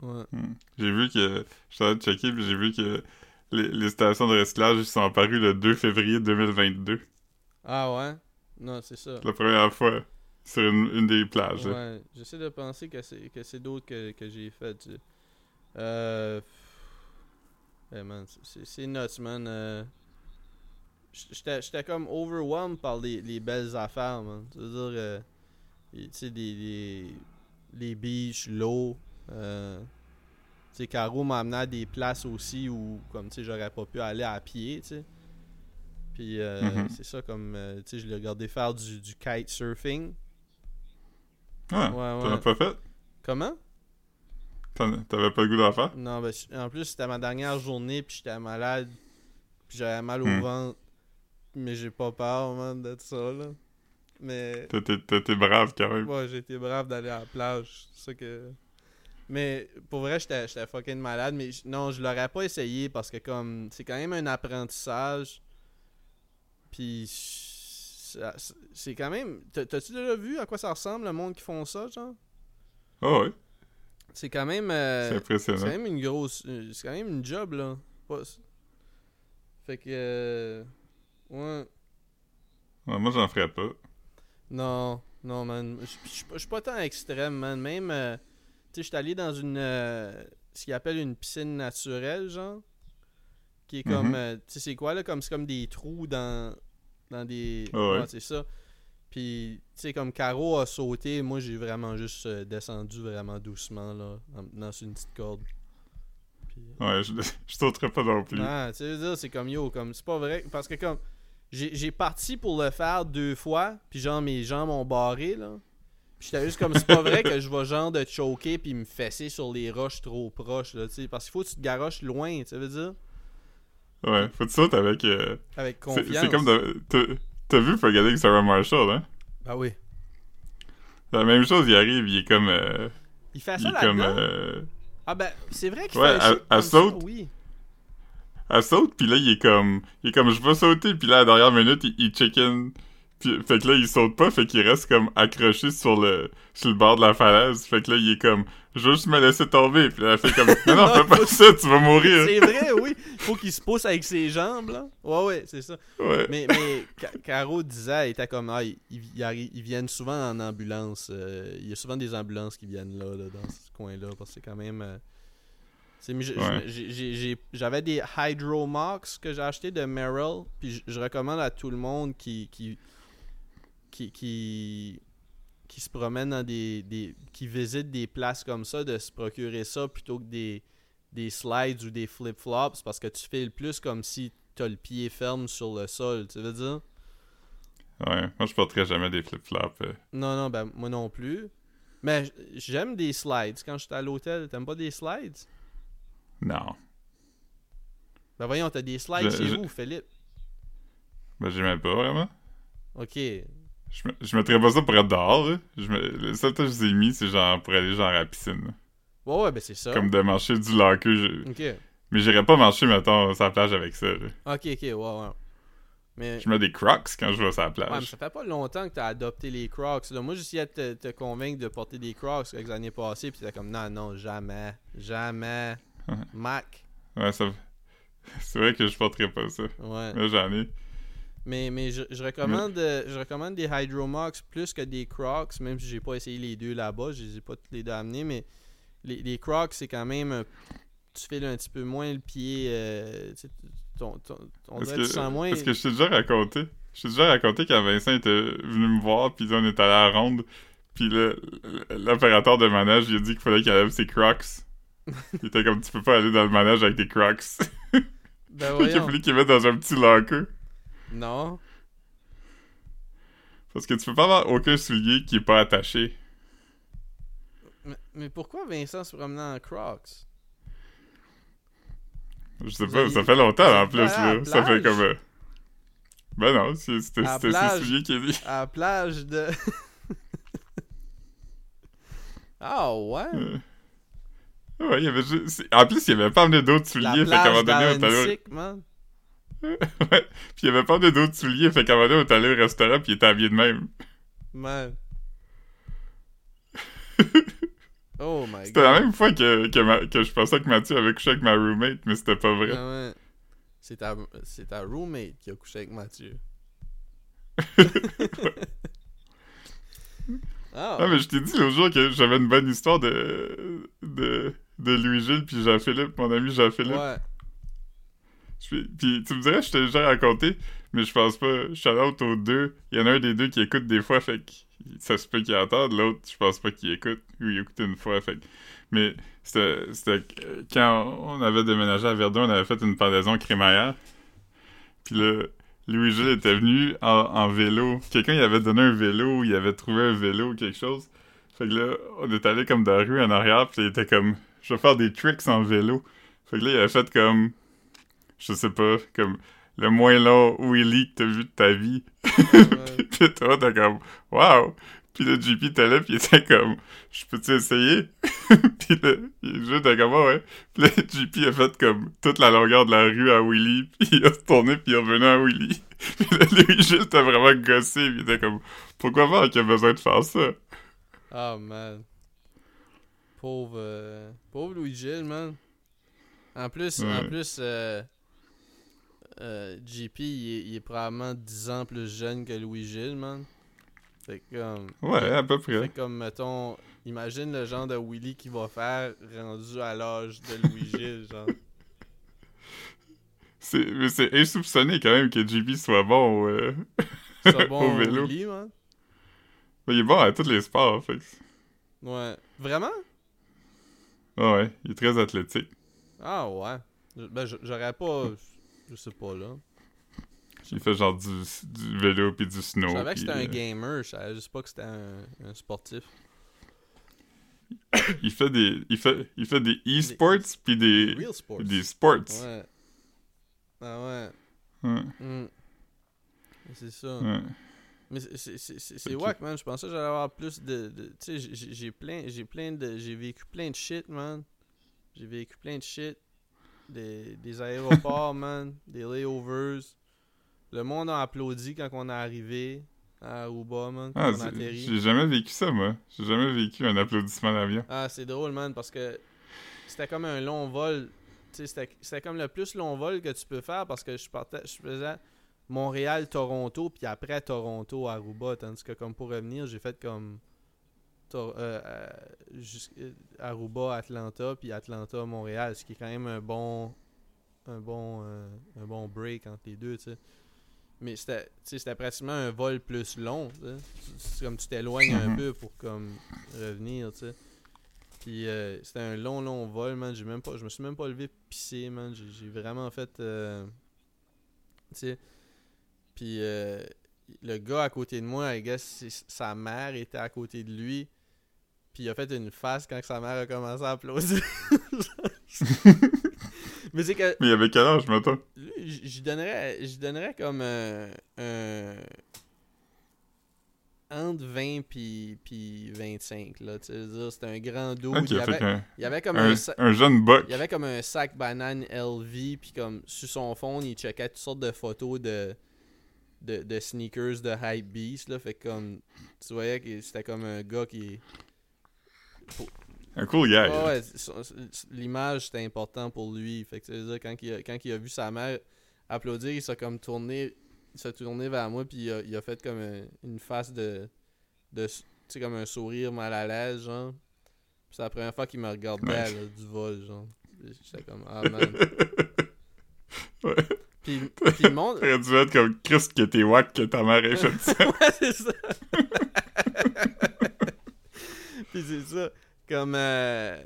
[SPEAKER 2] Ouais.
[SPEAKER 1] Hmm. J'ai vu que. Je suis checker, puis j'ai vu que les, les stations de recyclage sont apparues le 2 février 2022.
[SPEAKER 2] Ah ouais? Non, c'est ça.
[SPEAKER 1] La première fois sur une, une des plages.
[SPEAKER 2] Ouais, j'essaie de penser que c'est que c'est d'autres que, que j'ai fait. Euh. hey, man, c'est- c'est nuts, man. euh, J'étais j'étais comme overwhelmed par les, les belles affaires, man. Tu veux dire, euh, tu sais, les, les, les beaches, l'eau. Euh, tu sais, Caro m'a amené à des places aussi où, comme, tu sais, j'aurais pas pu aller à pied, tu sais. Puis, euh,
[SPEAKER 1] Mhm.
[SPEAKER 2] c'est ça, comme, tu sais, je l'ai regardé faire du, du kite surfing.
[SPEAKER 1] Ah,
[SPEAKER 2] Ouais,
[SPEAKER 1] t'en
[SPEAKER 2] ouais.
[SPEAKER 1] as pas fait?
[SPEAKER 2] Comment?
[SPEAKER 1] T'avais pas le goût d'en faire?
[SPEAKER 2] Non, ben, en plus, c'était ma dernière journée, puis j'étais malade, puis j'avais mal au
[SPEAKER 1] Hmm.
[SPEAKER 2] ventre. Mais j'ai pas peur, man, de ça, là. Mais,
[SPEAKER 1] T'étais brave quand même.
[SPEAKER 2] ouais, j'ai été brave d'aller à la plage. C'est ça que. Mais, pour vrai, j'étais j'étais fucking malade, mais non, je l'aurais pas essayé parce que, comme, c'est quand même un apprentissage. Puis, c'est quand même. t'as- T'as-tu déjà vu à quoi ça ressemble, le monde qui font ça, genre?
[SPEAKER 1] Ah ouais,
[SPEAKER 2] C'est quand même. euh,
[SPEAKER 1] c'est
[SPEAKER 2] C'est
[SPEAKER 1] impressionnant.
[SPEAKER 2] quand même une grosse. euh, C'est quand même une job, là. Pas- Fait que. euh, Ouais.
[SPEAKER 1] Ouais, moi, j'en ferais pas.
[SPEAKER 2] Non, non, man. Je suis pas- tant extrême, man. Même. euh, Tu sais, je suis allé dans une. ce qu'ils appellent une piscine naturelle, genre. Qui est comme.
[SPEAKER 1] Mhm.
[SPEAKER 2] euh, tu sais, c'est quoi, là? Comme C'est comme des trous dans. Dans des.
[SPEAKER 1] Ah ouais.
[SPEAKER 2] c'est ça. Puis, tu sais, comme Caro a sauté, moi, j'ai vraiment juste euh, descendu vraiment doucement, là. en- Dans une petite corde. Puis,
[SPEAKER 1] Ouais, je, je sauterais pas non plus.
[SPEAKER 2] Ah, tu veux dire, c'est comme yo, comme c'est pas vrai. Parce que comme j'ai j'ai parti pour le faire deux fois, puis genre mes jambes ont barré là. Puis j'étais juste comme c'est pas vrai que je vais genre de choquer puis me fesser sur les roches trop proches là, tu sais. Parce qu'il faut que tu te garoches loin, tu veux dire,
[SPEAKER 1] Ouais, faut que tu sautes avec. euh,
[SPEAKER 2] avec confiance.
[SPEAKER 1] C'est comme. de- t'as- vu Forgetting Sarah Marshall, hein?
[SPEAKER 2] Bah oui.
[SPEAKER 1] La même chose, il arrive, il est comme. euh,
[SPEAKER 2] Il fait
[SPEAKER 1] il
[SPEAKER 2] ça
[SPEAKER 1] est comme. euh,
[SPEAKER 2] Ah ben c'est vrai qu'il
[SPEAKER 1] Ouais,
[SPEAKER 2] fait
[SPEAKER 1] elle- elle
[SPEAKER 2] ça,
[SPEAKER 1] saute.
[SPEAKER 2] Oui.
[SPEAKER 1] elle saute, puis là, il est comme. Il est comme, je vais sauter, puis là, à la dernière minute, il, il. Puis, fait que là, il saute pas, fait qu'il reste comme accroché sur le, sur le bord de la falaise. Fait que là, il est comme, je veux juste me laisser tomber. Puis elle fait comme, non, non, fais pas ça, tu vas mourir.
[SPEAKER 2] C'est vrai, oui. Faut qu'il se pousse avec ses jambes là. Ouais ouais, c'est ça.
[SPEAKER 1] Ouais.
[SPEAKER 2] Mais, mais Ca- Caro disait, elle était comme, ah, ils, ils viennent souvent en ambulance. euh, il y a souvent des ambulances qui viennent là, là, dans ce coin-là, parce que c'est quand même. euh,
[SPEAKER 1] Ouais.
[SPEAKER 2] J'avais des Hydromox que j'ai acheté de Merrill, puis je, je recommande à tout le monde qui qui qui, qui, qui se promène dans des, des qui visite des places comme ça de se procurer ça plutôt que des des slides ou des flip-flops parce que tu fais le plus comme si t'as le pied ferme sur le sol, tu veux dire?
[SPEAKER 1] Ouais, moi, je porterais jamais des flip-flops. euh.
[SPEAKER 2] Non, non, ben moi non plus. Mais j'aime des slides. Quand j'étais à l'hôtel, t'aimes pas des slides?
[SPEAKER 1] Non.
[SPEAKER 2] Ben voyons, t'as des slides
[SPEAKER 1] Je-
[SPEAKER 2] chez
[SPEAKER 1] je-
[SPEAKER 2] vous, Philippe.
[SPEAKER 1] Ben, j'aimais pas vraiment.
[SPEAKER 2] Ok.
[SPEAKER 1] Je, me- je mettrais pas ça pour être dehors, là. Je me... Le seul temps que je les ai mis, c'est genre pour aller genre à la piscine. là.
[SPEAKER 2] Ouais, ouais, ben c'est ça.
[SPEAKER 1] Comme de marcher du lacu. je-
[SPEAKER 2] Ok.
[SPEAKER 1] Mais j'irais pas marcher, mettons, sur la plage avec ça, là.
[SPEAKER 2] Ok, ok, ouais, ouais. Mais.
[SPEAKER 1] Je mets des crocs quand je vais sur la
[SPEAKER 2] Ouais, mais
[SPEAKER 1] plage.
[SPEAKER 2] ça fait pas longtemps que t'as adopté les Crocs. Là. Moi, j'essayais de te, te convaincre de porter des Crocs quelques années passées, puis t'étais comme non, non, jamais, jamais. Mac.
[SPEAKER 1] Ouais, ça... C'est vrai que je porterais pas ça.
[SPEAKER 2] Ouais.
[SPEAKER 1] Mais j'en ai.
[SPEAKER 2] Mais, mais je, je recommande euh, je recommande des Hydromox plus que des Crocs, même si j'ai pas essayé les deux là-bas, je les ai pas tous les deux amenés, mais les, les Crocs, c'est quand même. un- Tu files un petit peu moins le pied. euh, ton, ton, on dirait que tu sens moins.
[SPEAKER 1] est-ce que je t'ai déjà raconté? Je t'ai déjà raconté quand Vincent était venu me voir, puis on est allé à la ronde, puis l'opérateur de manège, il a dit qu'il fallait qu'il enlève ses crocs. il était comme, tu peux pas aller dans le manège avec des crocs.
[SPEAKER 2] Ben
[SPEAKER 1] il a fallu qu'il mette dans un petit locker.
[SPEAKER 2] Non.
[SPEAKER 1] Parce que tu peux pas avoir aucun soulier qui est pas attaché.
[SPEAKER 2] Mais, mais pourquoi Vincent se promenait en Crocs?
[SPEAKER 1] Je sais pas, ça fait longtemps en plus,
[SPEAKER 2] la
[SPEAKER 1] là. Ça fait comme... euh, Ben non, c'est- c'était
[SPEAKER 2] la
[SPEAKER 1] ses souliers qui est dit.
[SPEAKER 2] À la plage de. Ah ouais?
[SPEAKER 1] Euh, Ouais, il y avait juste... En plus, il avait pas amené d'autres
[SPEAKER 2] La
[SPEAKER 1] souliers, fait qu'à un moment donné, on puis il avait pas amené d'autres souliers, fait qu'à un moment donné, on est allé au restaurant, puis il était habillé de même.
[SPEAKER 2] Man. Oh my
[SPEAKER 1] C'était
[SPEAKER 2] god.
[SPEAKER 1] la même fois que, que, ma- que je pensais que Mathieu avait couché avec ma roommate, mais c'était pas vrai.
[SPEAKER 2] Ah ouais. C'est ta, c'est ta roommate qui a couché avec Mathieu. Ah,
[SPEAKER 1] Ah, mais je t'ai dit l'autre jour que j'avais une bonne histoire de, de, de Louis-Gilles puis Jean-Philippe, mon ami Jean-Philippe.
[SPEAKER 2] ouais.
[SPEAKER 1] Puis tu me dirais, je t'ai déjà raconté, mais je pense pas. Shout out aux deux. Il y en a un des deux qui écoute des fois, fait que ça se peut qu'il entende. L'autre, je pense pas qu'il écoute. Ou il écoute une fois, fait Mais c'était quand on avait déménagé à Verdun, on avait fait une pendaison crémaillère. Puis là, Louis-Gilles était venu en, vélo. Quelqu'un il avait donné un vélo, il avait trouvé un vélo ou quelque chose. Fait que là, on est allé comme dans la rue en arrière, puis il était comme, je vais faire des tricks en vélo. Fait que là, il avait fait comme, je sais pas, comme le moins long wheelie que t'as vu de ta vie.
[SPEAKER 2] Ouais.
[SPEAKER 1] Pis toi, t'es comme, wow! Pis le JP était là, pis il était comme, je peux-tu essayer? pis le, était comme, Ah ouais. Pis le JP a fait comme toute la longueur de la rue à Willy, pis il a retourné, pis il est revenu à Willy. pis là, lui, juste a vraiment gossé, pis il était comme, pourquoi pas qu'il a besoin de faire ça?
[SPEAKER 2] Ah, man. Pauvre. euh, pauvre Louis-Gilles, man. En plus, en plus euh, euh, JP, il est, il est probablement 10 ans plus jeune que Louis-Gilles, man. Fait que, comme.
[SPEAKER 1] Ouais, à peu
[SPEAKER 2] Fait
[SPEAKER 1] près.
[SPEAKER 2] que comme, mettons, imagine le genre de Willy qu'il va faire rendu à l'âge de Louis-Gilles, genre.
[SPEAKER 1] C'est, mais c'est insoupçonné quand même que JP soit bon euh,
[SPEAKER 2] C'est bon
[SPEAKER 1] au vélo.
[SPEAKER 2] Willy, man.
[SPEAKER 1] Mais il est bon à tous les sports, fait que-
[SPEAKER 2] Ouais. Vraiment?
[SPEAKER 1] Ah ouais, il est très athlétique.
[SPEAKER 2] Ah, ouais. Ben, j'aurais pas. Je sais pas, là.
[SPEAKER 1] Il fait genre du, du vélo puis du snow.
[SPEAKER 2] Je savais que c'était un
[SPEAKER 1] euh,
[SPEAKER 2] gamer, je savais juste pas que c'était un, un sportif.
[SPEAKER 1] il fait des il fait il fait des e-sports puis des
[SPEAKER 2] Real sports.
[SPEAKER 1] des sports.
[SPEAKER 2] Ouais. Ah ouais.
[SPEAKER 1] Ouais,
[SPEAKER 2] Hmm. C'est ça.
[SPEAKER 1] ouais.
[SPEAKER 2] Mais c'est- wack, man. Je pensais que j'allais avoir plus de. de- tu sais, j'ai plein, j'ai plein de. J'ai vécu plein de shit, man. J'ai vécu plein de shit. Des, des aéroports, man. Des layovers. Le monde a applaudi quand on est arrivé à Aruba, man. Quand
[SPEAKER 1] Ah,
[SPEAKER 2] on a
[SPEAKER 1] c'est-
[SPEAKER 2] atterri.
[SPEAKER 1] j'ai jamais vécu ça moi. J'ai jamais vécu un applaudissement d'avion.
[SPEAKER 2] Ah, c'est drôle, man, parce que c'était comme un long vol. C'était comme le plus long vol que tu peux faire parce que je partais, je faisais Montréal-Toronto, puis après Toronto-Aruba. Tandis que, comme pour revenir, j'ai fait comme euh, euh, euh, Aruba-Atlanta, puis Atlanta-Montréal, ce qui est quand même un bon un bon, euh, un bon break entre les deux, tu sais. Mais c'était c'était pratiquement un vol plus long. C'est comme tu t'éloignes un
[SPEAKER 1] Mhm.
[SPEAKER 2] peu pour comme revenir, tu sais. Puis euh, c'était un long, long vol, man. J'ai même pas, je me suis même pas levé pisser, man. J'ai vraiment fait, euh, tu sais. Puis euh, le gars à côté de moi, I guess, sa mère était à côté de lui. Puis il a fait une face quand sa mère a commencé à applaudir. Mais c'est que.
[SPEAKER 1] Mais il avait quel âge, mettons?
[SPEAKER 2] J'y donnerais, donnerais comme un, un. Entre 20 puis, puis 25, là. Tu sais, c'était un grand dos. Il, avait, il y avait comme
[SPEAKER 1] un,
[SPEAKER 2] un,
[SPEAKER 1] un jeune buck.
[SPEAKER 2] il y avait comme un sac banane LV, puis comme sur son fond, il checkait toutes sortes de photos de, de, de sneakers de Hype Beast, là. Fait que comme, tu voyais que c'était comme un gars qui.
[SPEAKER 1] Un cool
[SPEAKER 2] ouais, son- l'image c'était important pour lui. Fait que quand il, a, quand il a vu sa mère applaudir, il s'est comme tourné, s'est tourné vers moi, puis il a, il a fait comme un- une face de. de tu sais, comme un sourire mal à l'aise, genre. Puis c'est la première fois qu'il me regardait là, du vol, genre. J'étais comme, ah man.
[SPEAKER 1] Ouais.
[SPEAKER 2] Puis, puis le monde.
[SPEAKER 1] T'aurais dû être comme Christ que t'es wack que ta mère ait fait ça.
[SPEAKER 2] ouais, c'est ça. Puis c'est ça. Comme. euh,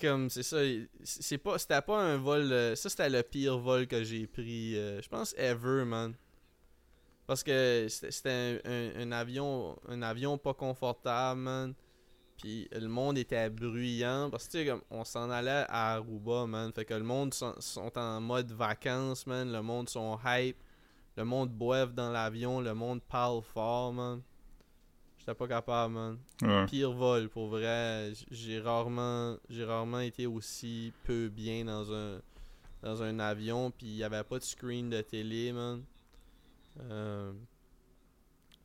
[SPEAKER 2] Comme, c'est ça. C'est pas, c'était pas un vol. euh, Ça, c'était le pire vol que j'ai pris. euh, je pense, ever, man. Parce que c'était un, avion un avion pas confortable, man. Puis le monde était bruyant. Parce que, tu sais, on s'en allait à Aruba, man. Fait que le monde sont, sont en mode vacances, man. Le monde sont hype. Le monde boive dans l'avion. Le monde parle fort, man. J'étais pas capable, man.
[SPEAKER 1] Ouais.
[SPEAKER 2] Pire vol, pour vrai. J'ai rarement, j'ai rarement été aussi peu bien dans un, dans un avion. Puis il y avait pas de screen de télé, man. Euh,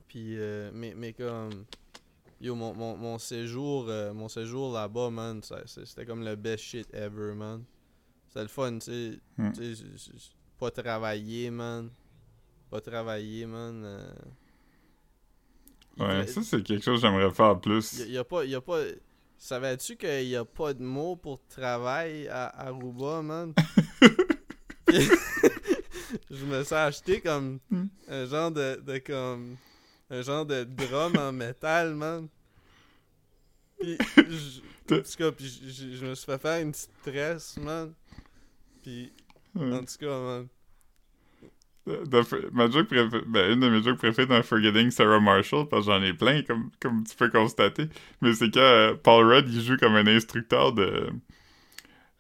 [SPEAKER 2] puis, euh, mais, mais comme. Yo, mon, mon, mon séjour, euh, mon séjour là-bas, man, c'était comme le best shit ever, man. C'était le fun, tu sais.
[SPEAKER 1] Hmm.
[SPEAKER 2] Pas travailler, man. Pas travailler, man. Il
[SPEAKER 1] Ouais, ça, c'est quelque chose que j'aimerais faire plus.
[SPEAKER 2] y a, pas, y a pas. Savais-tu qu'il y a pas de mot pour travail à Aruba, man? Je me suis acheté comme
[SPEAKER 1] Hmm.
[SPEAKER 2] un genre de, de comme un genre de drum en métal, man. Puis, je, en tout cas, puis je, je- je me suis fait faire une petite tresse, man. Puis,
[SPEAKER 1] Ouais.
[SPEAKER 2] en tout cas, man.
[SPEAKER 1] Ma ben, une de mes jokes préférées dans Forgetting Sarah Marshall, parce que j'en ai plein, comme, comme tu peux constater, mais c'est quand euh, Paul Rudd, il joue comme un instructeur de...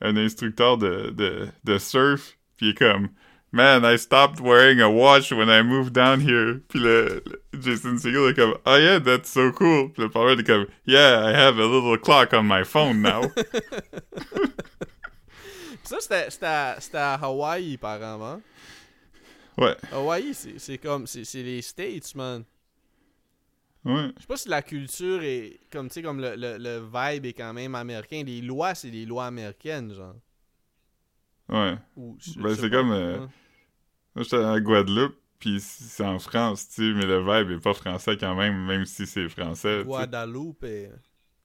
[SPEAKER 1] un instructeur de, de, de surf, puis il est comme « Man, I stopped wearing a watch when I moved down here. » Puis le, Jason Segel est comme « Oh yeah, that's so cool. » Puis le Paul Rudd est comme « Yeah, I have a little clock on my phone now.
[SPEAKER 2] Ça, c'était- à, à Hawaii, apparemment. »
[SPEAKER 1] Ouais,
[SPEAKER 2] Hawaii, c'est c'est comme. C'est c'est les States, man.
[SPEAKER 1] ouais.
[SPEAKER 2] Je sais pas si la culture est. Comme, tu sais, comme le, le, le vibe est quand même américain. Les lois, c'est des lois américaines, genre.
[SPEAKER 1] Ouais.
[SPEAKER 2] Ou,
[SPEAKER 1] Ben, c'est comme, euh. Moi, j'étais à Guadeloupe, puis c'est en France, tu sais, mais le vibe est pas français quand même, même si c'est français.
[SPEAKER 2] Guadeloupe et.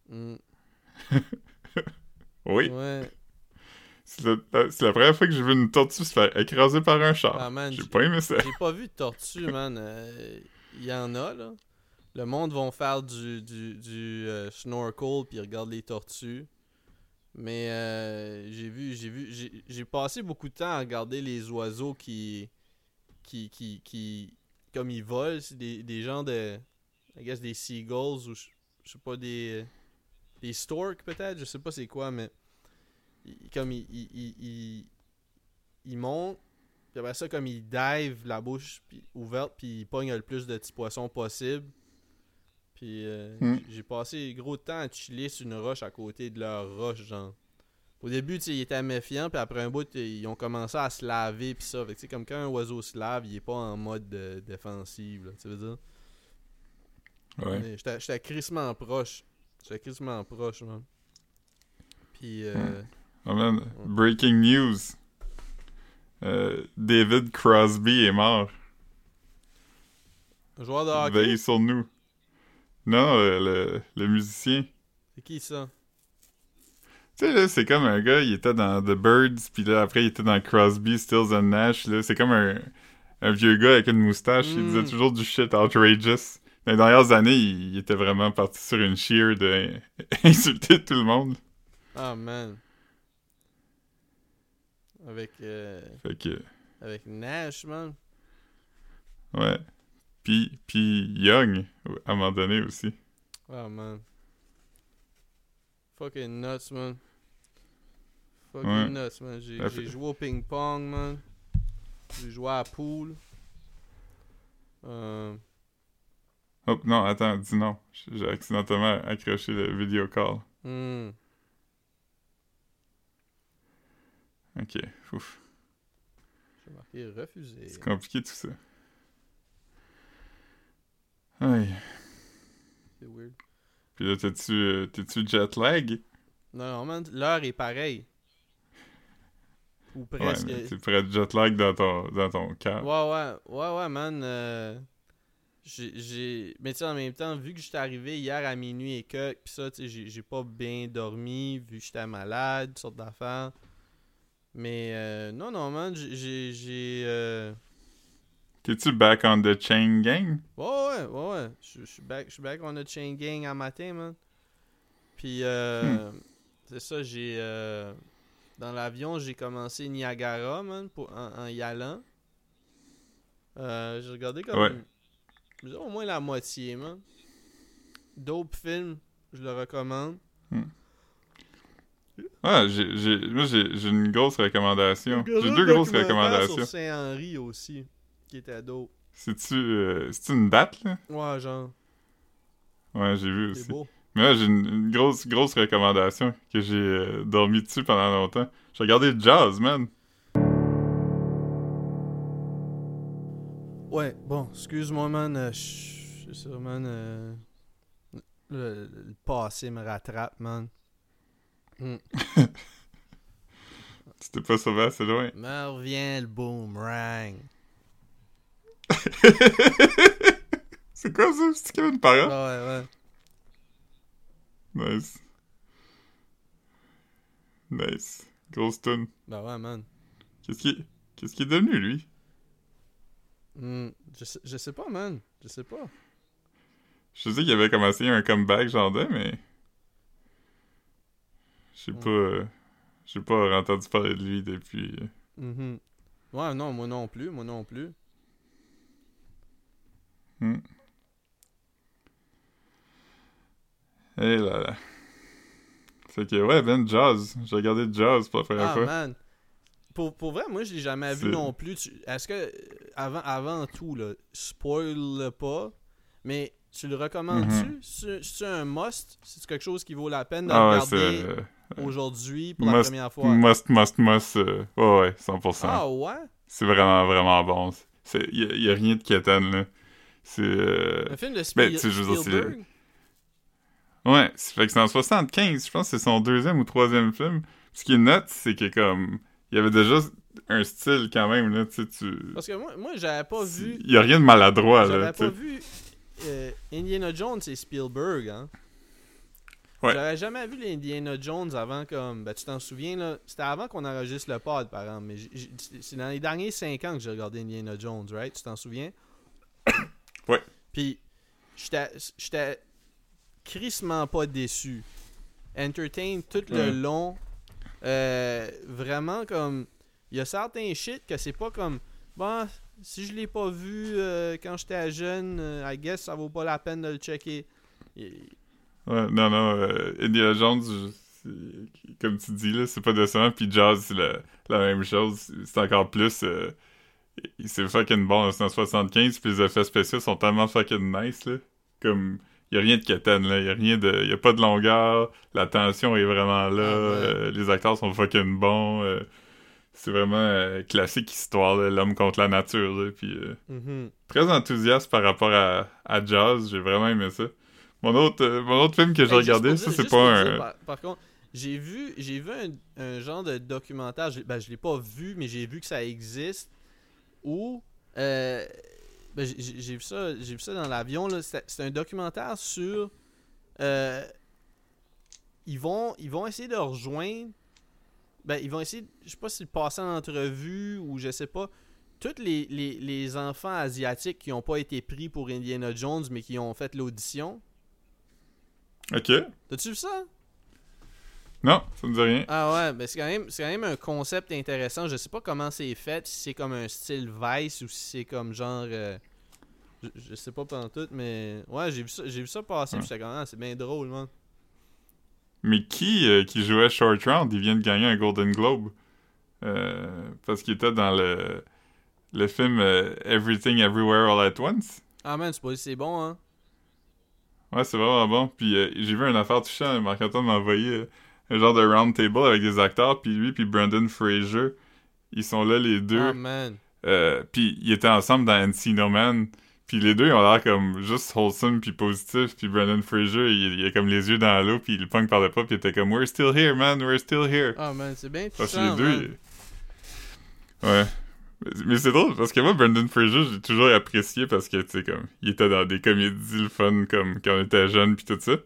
[SPEAKER 2] Mm,
[SPEAKER 1] Oui,
[SPEAKER 2] Ouais.
[SPEAKER 1] C'est la, première fois que j'ai vu une tortue se faire écraser par un char.
[SPEAKER 2] Ah,
[SPEAKER 1] j'ai pas aimé ça.
[SPEAKER 2] J'ai pas vu de tortue, man. Euh, Il y en a, là. Le monde vont faire du, du, du euh, snorkel puis regarde les tortues. Mais euh, j'ai vu, j'ai vu, j'ai- passé beaucoup de temps à regarder les oiseaux qui, qui, qui, qui comme ils volent, c'est des, des gens de, I guess des seagulls ou je sais pas des, des storks peut-être, je sais pas c'est quoi, mais ils- comme ils, ils- ils montent puis après ça, comme ils dive la bouche puis- ouverte, puis ils pognent le plus de petits poissons possible. Puis euh,
[SPEAKER 1] Hmm.
[SPEAKER 2] j'ai passé gros temps à chiller sur une roche à côté de leur roche, genre. Au début, tu sais, ils étaient méfiants, puis après un bout, ils ont commencé à se laver, puis ça. Fait que, tu sais, comme quand un oiseau se lave, il est pas en mode de- défensive, là, tu veux dire?
[SPEAKER 1] Ouais.
[SPEAKER 2] J'étais crissement proche. J'étais crissement proche, man. Puis, euh,
[SPEAKER 1] Hmm. Oh man, breaking news. Euh, David Crosby est mort.
[SPEAKER 2] un joueur de hockey,
[SPEAKER 1] Veille sur nous. Non, euh, le, le musicien.
[SPEAKER 2] c'est qui ça?
[SPEAKER 1] Tu sais, là, c'est comme un gars, il était dans The Birds, puis là, après, il était dans Crosby, Stills and Nash, là. C'est comme un, un vieux gars avec une moustache, il disait toujours du shit outrageous. Dans les dernières années, il, il était vraiment parti sur une cheer de insulter tout le monde.
[SPEAKER 2] Ah, man. Avec, euh,
[SPEAKER 1] Fait que,
[SPEAKER 2] avec Nash, man.
[SPEAKER 1] ouais. Puis, puis Young, à un moment donné aussi.
[SPEAKER 2] Oh man. Fucking nuts, man. Fucking
[SPEAKER 1] Ouais.
[SPEAKER 2] nuts, man. J'ai
[SPEAKER 1] fait-
[SPEAKER 2] joué au ping-pong, man. J'ai joué à la pool. Euh,
[SPEAKER 1] Hop, non, attends, dis non. J'ai accidentellement accroché le video call.
[SPEAKER 2] hmm.
[SPEAKER 1] Ok, ouf.
[SPEAKER 2] J'ai marqué refusé.
[SPEAKER 1] C'est compliqué tout ça. Aïe.
[SPEAKER 2] C'est weird.
[SPEAKER 1] Puis là, t'es-tu euh, t'es-tu jet lag?
[SPEAKER 2] Non, non. L'heure est pareille. Ou
[SPEAKER 1] Ouais,
[SPEAKER 2] presque.
[SPEAKER 1] mais t'es prêt de jet lag dans ton, dans ton cœur.
[SPEAKER 2] Ouais, ouais, ouais, ouais, man. euh, j'ai-. Mais tu sais, en même temps, vu que j'étais arrivé hier à minuit et que, pis ça, tu sais, j'ai- j'ai pas bien dormi, vu que j'étais malade, toutes sortes d'affaires. Mais euh, non, non, man, j'ai- euh,
[SPEAKER 1] T'es-tu back on the chain gang?
[SPEAKER 2] Ouais, ouais, ouais, ouais. Je suis back, back on a chain gang à matin, man. Puis, euh, c'est ça, j'ai. euh, dans l'avion, j'ai commencé Niagara, man, pour, en, en y allant. J'ai regardé comme.
[SPEAKER 1] Ouais.
[SPEAKER 2] au moins la moitié, man. Dope film, je le recommande.
[SPEAKER 1] Ah, j'ai, moi, j'ai, une grosse recommandation. J'ai deux grosses recommandations.
[SPEAKER 2] Sur Saint-Henri aussi, qui était.
[SPEAKER 1] C'est-tu, euh, c'est-tu une date, là?
[SPEAKER 2] Ouais, genre,
[SPEAKER 1] Ouais, j'ai vu
[SPEAKER 2] c'est
[SPEAKER 1] aussi.
[SPEAKER 2] beau.
[SPEAKER 1] Mais là, j'ai une, une grosse, grosse recommandation que j'ai euh, dormi dessus pendant longtemps. J'ai regardé Jazz, man.
[SPEAKER 2] Ouais, bon, excuse-moi, man. euh, je- C'est ça, man. euh, le, le passé me rattrape, man.
[SPEAKER 1] Tu t'es pas sauvé assez loin.
[SPEAKER 2] Me revient le boomerang.
[SPEAKER 1] c'est quoi ça? C'est Kevin Parent?
[SPEAKER 2] Ouais, ouais.
[SPEAKER 1] Nice. Nice. Grosse tune.
[SPEAKER 2] Ben ouais, man.
[SPEAKER 1] Qu'est-ce qui, qu'est-ce qui est devenu, lui?
[SPEAKER 2] Hmm, Je, sais, je sais pas, man. Je sais pas.
[SPEAKER 1] Je sais qu'il avait commencé un comeback, genre de, mais... J'ai
[SPEAKER 2] Mm.
[SPEAKER 1] pas... euh, J'ai pas entendu parler de lui depuis... euh,
[SPEAKER 2] Mhm. Ouais, non, moi non plus, moi non plus.
[SPEAKER 1] Hmm. Eh là là. Fait que, ouais, Ben, Jazz. J'ai regardé Jazz pour la première
[SPEAKER 2] Ah,
[SPEAKER 1] fois.
[SPEAKER 2] man. Pour, pour vrai, moi, je l'ai jamais vu
[SPEAKER 1] C'est-
[SPEAKER 2] non plus. Est-ce que, euh, avant, avant tout, là, spoil pas, mais tu le recommandes-tu? C'est- C'est un must? C'est quelque chose qui vaut la peine de
[SPEAKER 1] ah
[SPEAKER 2] regarder?
[SPEAKER 1] c'est...
[SPEAKER 2] aujourd'hui pour la première fois?
[SPEAKER 1] Must, must, must. euh, ouais, ouais, 100%.
[SPEAKER 2] Ah ouais?
[SPEAKER 1] C'est vraiment, vraiment bon. Il y, a- rien de quétaine, là. C'est... euh,
[SPEAKER 2] Un film de
[SPEAKER 1] Ben,
[SPEAKER 2] Spiel- Spielberg?
[SPEAKER 1] Ouais, c'est fait que c'est en 75, je pense que c'est son deuxième ou troisième film. Ce qui est net, c'est que comme il y avait déjà un style quand même là, tu sais tu
[SPEAKER 2] Parce que moi, moi j'avais pas vu...
[SPEAKER 1] il y a rien de maladroit là,
[SPEAKER 2] J'avais pas vu euh, Indiana Jones et Spielberg, hein.
[SPEAKER 1] Ouais.
[SPEAKER 2] J'avais jamais vu les Indiana Jones avant comme... Ben, tu t'en souviens, là? C'était avant qu'on enregistre le pod, par exemple. Mais c'est dans les derniers 5 ans que j'ai regardé Indiana Jones, right? Tu t'en souviens?
[SPEAKER 1] Ouais.
[SPEAKER 2] Puis, j'étais j'étais crissement pas déçu. Entertain tout le long. Euh, vraiment comme... Il y a certains shit que c'est pas comme... Bon, si je l'ai pas vu euh, quand j'étais jeune, euh, I guess ça vaut pas la peine de le checker.
[SPEAKER 1] Ouais, non non, euh, Indiana Jones je- comme tu dis là, c'est pas décevant puis Jazz c'est la, la même chose, c'est encore plus euh, c'est fucking bon en 1975 puis les effets spéciaux sont tellement fucking nice là. Comme y a rien de quétaine là, y a rien de y a pas de longueur, la tension est vraiment là,
[SPEAKER 2] Ah ouais.
[SPEAKER 1] euh, les acteurs sont fucking bons, euh, c'est vraiment euh, classique histoire l'homme contre la nature là, puis euh,
[SPEAKER 2] Mhm.
[SPEAKER 1] très enthousiaste par rapport à, à Jazz, j'ai vraiment aimé ça. Mon autre euh, mon autre film que j'ai
[SPEAKER 2] juste
[SPEAKER 1] regardé, ça c'est pas un
[SPEAKER 2] dire, par, par contre, j'ai vu, j'ai vu un, un genre de documentaire, je, ben, je l'ai pas vu, mais j'ai vu que ça existe, où euh, ben, j'ai- vu ça, j'ai vu ça dans l'avion là. C'est un documentaire sur, euh, ils vont, ils vont essayer de rejoindre, ben ils vont essayer, je sais pas si passer en entrevue ou je sais pas. Tous les, les, les enfants asiatiques qui ont pas été pris pour Indiana Jones mais qui ont fait l'audition.
[SPEAKER 1] OK.
[SPEAKER 2] T'as-tu vu ça?
[SPEAKER 1] Non, ça me dit rien.
[SPEAKER 2] Ah ouais, mais c'est quand même c'est quand même un concept intéressant. Je sais pas comment c'est fait, si c'est comme un style Vice ou si c'est comme genre euh, Je, je sais pas pendant tout, mais ouais, j'ai vu ça, j'ai vu ça passer,
[SPEAKER 1] Ouais.
[SPEAKER 2] j'étais comme, ah, c'est bien drôle, man.
[SPEAKER 1] Mais qui euh, qui jouait Short Round, il vient de gagner un Golden Globe. Euh, parce qu'il était dans le, le film Everything Everywhere All At Once.
[SPEAKER 2] Ah, man, c'est pas c'est bon, hein.
[SPEAKER 1] Ouais, c'est vraiment bon. Puis euh, j'ai vu une affaire touchante. Marc-Antoine m'a envoyé euh, un genre de round table avec des acteurs. Puis lui, puis Brandon Fraser, ils sont là les deux.
[SPEAKER 2] Ah, man.
[SPEAKER 1] Euh, puis ils étaient ensemble dans Encino Man. Puis les deux, ils ont l'air comme juste wholesome puis positif. Puis Brandon Fraser, il, il a comme les yeux dans l'eau. Puis il punk par le pas. Puis il était comme We're still here, man. We're still here.
[SPEAKER 2] Ah, man, c'est bien
[SPEAKER 1] Parce que les deux.
[SPEAKER 2] man.
[SPEAKER 1] ils- Ouais. Mais- c'est drôle parce que moi, Brendan Fraser, j'ai toujours apprécié parce que, tu sais, comme, il était dans des comédies le fun, comme, quand on était jeune pis tout ça.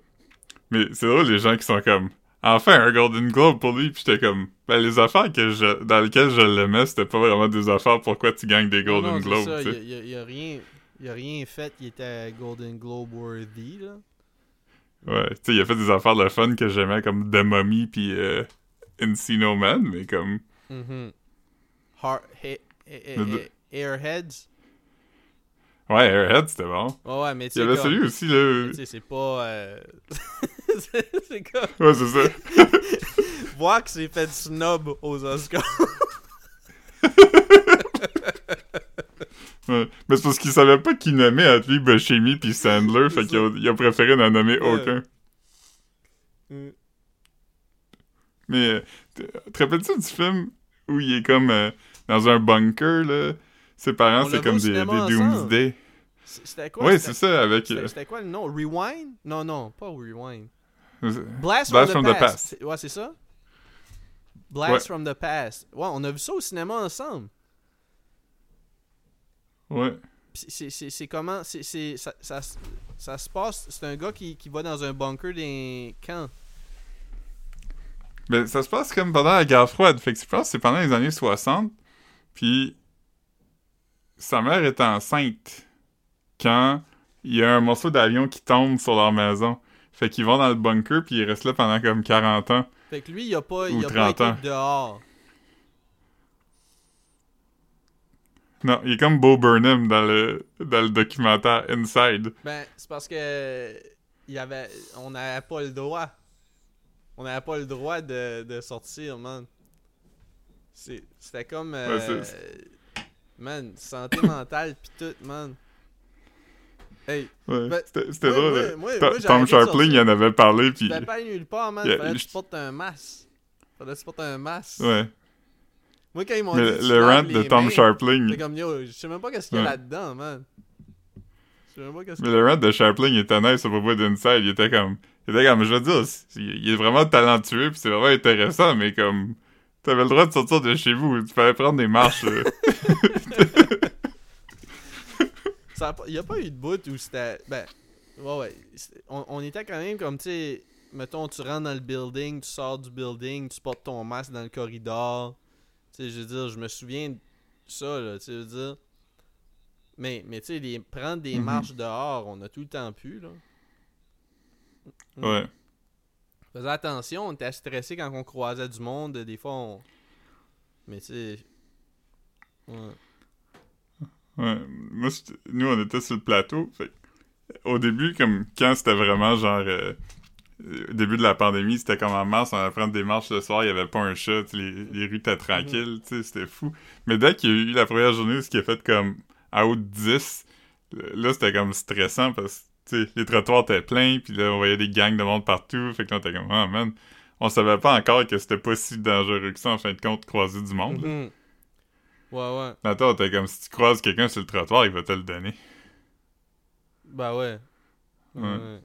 [SPEAKER 1] Mais c'est drôle, les gens qui sont comme, enfin, un Golden Globe pour lui, pis j'étais comme, ben, les affaires que je, dans lesquelles je l'aimais, c'était pas vraiment des affaires pourquoi tu gagnes des Golden
[SPEAKER 2] non,
[SPEAKER 1] Globes,
[SPEAKER 2] ça,
[SPEAKER 1] tu
[SPEAKER 2] il y a, il y a rien... A rien fait qui était Golden Globe worthy, là.
[SPEAKER 1] Ouais, tu sais, il a fait des affaires de fun que j'aimais, comme The Mummy pis euh, Encino Man, mais comme,
[SPEAKER 2] Mhm. Heart... he- Airheads?
[SPEAKER 1] ouais, Airhead, c'était bon.
[SPEAKER 2] Ouais, ouais, mais tu
[SPEAKER 1] Il y avait
[SPEAKER 2] comme-
[SPEAKER 1] celui aussi, là.
[SPEAKER 2] Tu sais, c'est pas... euh, c'est comme...
[SPEAKER 1] Ouais, c'est ça.
[SPEAKER 2] Voir que c'est fait snob aux Oscars.
[SPEAKER 1] Ouais. Mais c'est parce qu'il savait pas qui nommait lui Buscemi puis Sandler, fait qu'il a, il a préféré n'en nommer
[SPEAKER 2] Ouais.
[SPEAKER 1] aucun.
[SPEAKER 2] Mm.
[SPEAKER 1] Mais euh, te te rappelles-tu du film où il est comme euh, dans un bunker, là? Ses parents, c'est comme des, des. Doomsday.
[SPEAKER 2] C'était quoi? C'était-
[SPEAKER 1] c'est ça, avec...
[SPEAKER 2] C'était
[SPEAKER 1] euh,
[SPEAKER 2] c'était quoi le nom? Rewind? Non, non, pas Rewind. Blast,
[SPEAKER 1] Blast
[SPEAKER 2] from,
[SPEAKER 1] from
[SPEAKER 2] the,
[SPEAKER 1] the
[SPEAKER 2] past. Ouais, c'est ça? Blast
[SPEAKER 1] Ouais.
[SPEAKER 2] from the Past. Ouais, on a vu ça au cinéma ensemble.
[SPEAKER 1] ouais.
[SPEAKER 2] C'est comment... c'est ça, ça, ça se passe... C'est un gars qui, qui va dans un bunker d'un camp.
[SPEAKER 1] Mais ça se passe comme pendant la guerre froide, fait que je pense que c'est pendant les années 60, puis sa mère est enceinte quand il y a un morceau d'avion qui tombe sur leur maison. Fait qu'ils vont dans le bunker, puis ils restent là pendant comme 40 ans.
[SPEAKER 2] Fait que lui, il a pas, il a pas
[SPEAKER 1] 30
[SPEAKER 2] été
[SPEAKER 1] ans.
[SPEAKER 2] dehors.
[SPEAKER 1] Non, il est comme Bo Burnham dans le, dans le documentaire Inside.
[SPEAKER 2] Ben, c'est parce que il avait, on n'avait pas le droit. On n'avait pas le droit de, de sortir, man. C'était comme, euh,
[SPEAKER 1] Ouais,
[SPEAKER 2] man, santé mentale pis tout, man. Hey,
[SPEAKER 1] Ouais,
[SPEAKER 2] Ben,
[SPEAKER 1] c'était drôle.
[SPEAKER 2] moi- moi- j'ai
[SPEAKER 1] Tom Sharpling, il en avait parlé, puis...
[SPEAKER 2] tu vas pas nulle part, man.
[SPEAKER 1] Yeah,
[SPEAKER 2] Fallait que
[SPEAKER 1] je-
[SPEAKER 2] tu portes un masque. Fallait que tu portes un masque.
[SPEAKER 1] Ouais.
[SPEAKER 2] Moi, quand ils m'ont
[SPEAKER 1] Mais
[SPEAKER 2] dit,
[SPEAKER 1] le, le rant de Tom
[SPEAKER 2] mains,
[SPEAKER 1] Sharpling...
[SPEAKER 2] J'étais comme, yo, je sais même pas qu'est-ce qu'il y a
[SPEAKER 1] Ouais.
[SPEAKER 2] là-dedans, man. Je sais même pas qu'est-ce
[SPEAKER 1] Mais
[SPEAKER 2] qu'il y a.
[SPEAKER 1] le rant de Sharpling était nice à propos d'Inside. Il était comme... Il était comme, je veux dire, il est vraiment talentueux, puis c'est vraiment intéressant, mais comme... T'avais le droit de sortir de chez vous. Tu fallait prendre des marches,
[SPEAKER 2] Il n'y a pas eu de bout où c'était. Ben, ouais, ouais. On, on était quand même comme, tu sais, mettons, tu rentres dans le building, tu sors du building, tu portes ton masque dans le corridor. Tu sais, je veux dire, je me souviens de ça, là, tu sais, je veux dire. Mais, mais tu sais, les- prendre des
[SPEAKER 1] Mhm.
[SPEAKER 2] marches dehors, on a tout le temps pu, là. Mm.
[SPEAKER 1] Ouais.
[SPEAKER 2] Faisais attention, on était stressé quand on croisait du monde, des fois on. Mais tu sais. Ouais.
[SPEAKER 1] Ouais. Moi, nous, on était sur le plateau. Fait au début, comme quand c'était vraiment genre. euh, au début de la pandémie, c'était comme en mars, on allait prendre des marches le soir, il y avait pas un chat, les, les rues étaient tranquilles, sais, c'était fou. Mais dès qu'il y a eu la première journée, ce qui a fait comme à haut de 10, là, c'était comme stressant parce que, les trottoirs étaient pleins, puis là, on voyait des gangs de monde partout, fait que là, on était comme, oh man, on savait pas encore que c'était pas si dangereux que ça, en fin de compte, croiser du monde.
[SPEAKER 2] Mhm. Ouais, ouais.
[SPEAKER 1] Dans temps, on était comme, si tu croises quelqu'un sur le trottoir, il va te le donner,
[SPEAKER 2] Bah ouais.
[SPEAKER 1] Ouais.
[SPEAKER 2] ouais.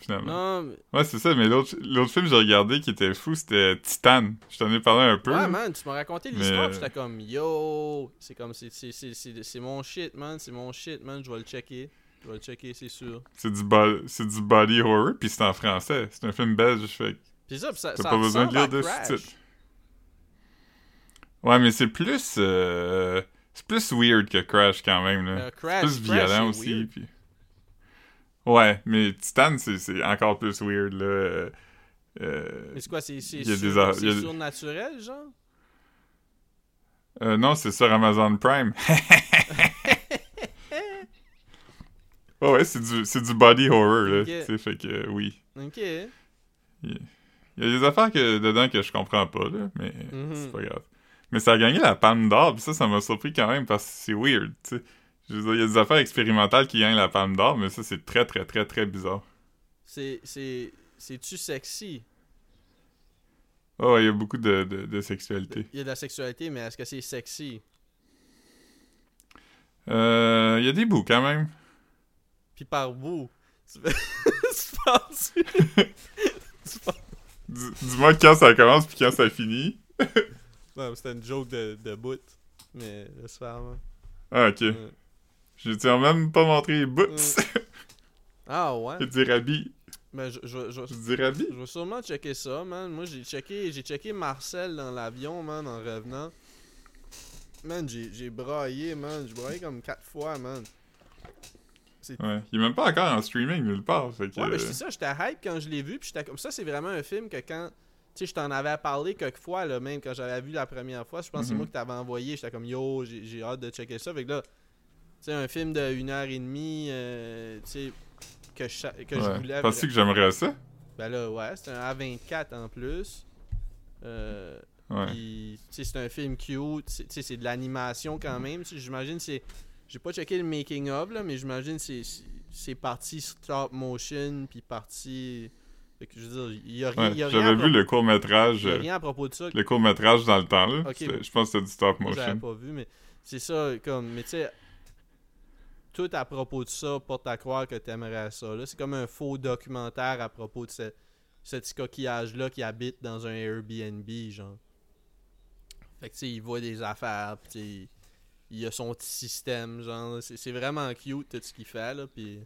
[SPEAKER 1] finalement.
[SPEAKER 2] Non, mais...
[SPEAKER 1] Ouais, c'est ça, mais l'autre film que j'ai regardé qui était fou, c'était Titan. Je t'en ai parlé un peu.
[SPEAKER 2] Ouais, man, tu m'as raconté
[SPEAKER 1] Mais,
[SPEAKER 2] l'histoire,
[SPEAKER 1] euh,
[SPEAKER 2] pis j'étais comme, yo, c'est comme, c'est mon shit, man, c'est mon shit, man, je vais le checker. Je vais checker, c'est sûr.
[SPEAKER 1] C'est du, bo- c'est du body horror, puis c'est en français. C'est un film belge, fait
[SPEAKER 2] Pis ça, pis ça,
[SPEAKER 1] t'as pas besoin de lire de sous-titres. Ouais, mais c'est plus... euh, c'est plus weird que Crash, quand même, là.
[SPEAKER 2] Euh,
[SPEAKER 1] c'est plus violent aussi, puis... Ouais, mais Titan, c'est encore plus weird, là. Euh,
[SPEAKER 2] Mais c'est quoi, c'est sur-
[SPEAKER 1] des
[SPEAKER 2] surnaturel, genre?
[SPEAKER 1] euh, non, c'est sur Amazon Prime. Ouais, ouais, c'est du, c'est du body horror, là.
[SPEAKER 2] Ok.
[SPEAKER 1] Tu sais, fait que euh, oui.
[SPEAKER 2] Ok.
[SPEAKER 1] Il y a des affaires que, dedans que je comprends pas, là, mais
[SPEAKER 2] Mhm.
[SPEAKER 1] c'est pas grave. Mais ça a gagné la Palme d'Or, pis ça, ça m'a surpris quand même parce que c'est weird, tu sais. Je veux dire, il y a des affaires expérimentales qui gagnent la Palme d'Or, mais ça, c'est très, très, très, très bizarre.
[SPEAKER 2] C'est. C'est. C'est-tu sexy?
[SPEAKER 1] Oh, ouais, il y a beaucoup de, de, de sexualité.
[SPEAKER 2] Il y a de la sexualité, mais est-ce que c'est sexy?
[SPEAKER 1] Euh, il y a des bouts quand même.
[SPEAKER 2] Puis par bout. Tu tu penses- tu penses-
[SPEAKER 1] Dis- Dis-moi quand ça commence puis quand ça finit.
[SPEAKER 2] Non, c'était une joke de, de bout. Mais laisse faire, man.
[SPEAKER 1] Ah, ok.
[SPEAKER 2] Ouais.
[SPEAKER 1] Je tiens même pas montré les bouts.
[SPEAKER 2] Ah ouais?
[SPEAKER 1] Je dis Rabi.
[SPEAKER 2] Ben, je, je, je,
[SPEAKER 1] Je dis Rabi.
[SPEAKER 2] je vais sûrement checker ça, man. Moi, j'ai checké, j'ai checké Marcel dans l'avion, man, en revenant. Man, j'ai j'ai braillé, man. J'ai braillé comme quatre fois, man.
[SPEAKER 1] Ouais. Il est même pas encore en streaming nulle part. Fait que,
[SPEAKER 2] Ouais, mais c'est ça, j'étais hype quand je l'ai vu, puis j'étais comme ça, c'est vraiment un film que quand. Tu sais, je t'en avais parlé quelques fois, là, même quand j'avais vu la première fois. Je pense que c'est
[SPEAKER 1] Mhm.
[SPEAKER 2] moi qui t'avais envoyé. J'étais comme yo, j'ai hâte de checker ça. Fait que là, tu sais, un film de une heure et demie, euh, tu sais, que, je, que je voulais.
[SPEAKER 1] Penses-tu que j'aimerais ça?
[SPEAKER 2] Ben là, ouais, c'est un A24 en plus. Euh,
[SPEAKER 1] Ouais.
[SPEAKER 2] c'est un film cute. c'est- Tu sais, c'est de l'animation quand même. J'imagine c'est. J'ai pas checké le making of là, mais j'imagine c'est c'est- parti stop motion puis parti. Fait que je veux dire, il y a rien.
[SPEAKER 1] Ouais,
[SPEAKER 2] il y a rien à
[SPEAKER 1] J'avais vu le court-métrage.
[SPEAKER 2] il y a
[SPEAKER 1] euh,
[SPEAKER 2] rien à propos de ça
[SPEAKER 1] Le court-métrage dans le temps, là. Je pense que c'était du stop
[SPEAKER 2] moi, j'avais
[SPEAKER 1] motion.
[SPEAKER 2] pas vu, mais c'est ça comme. Mais tu sais, tout à propos de ça porte à croire que t'aimerais ça. là. C'est comme un faux documentaire à propos de ce, ce petit coquillage-là qui habite dans un Airbnb, genre. Fait que tu sais, il voit des affaires, sais, il a son petit système, genre. C'est c'est vraiment cute tout ce qu'il fait, là, puis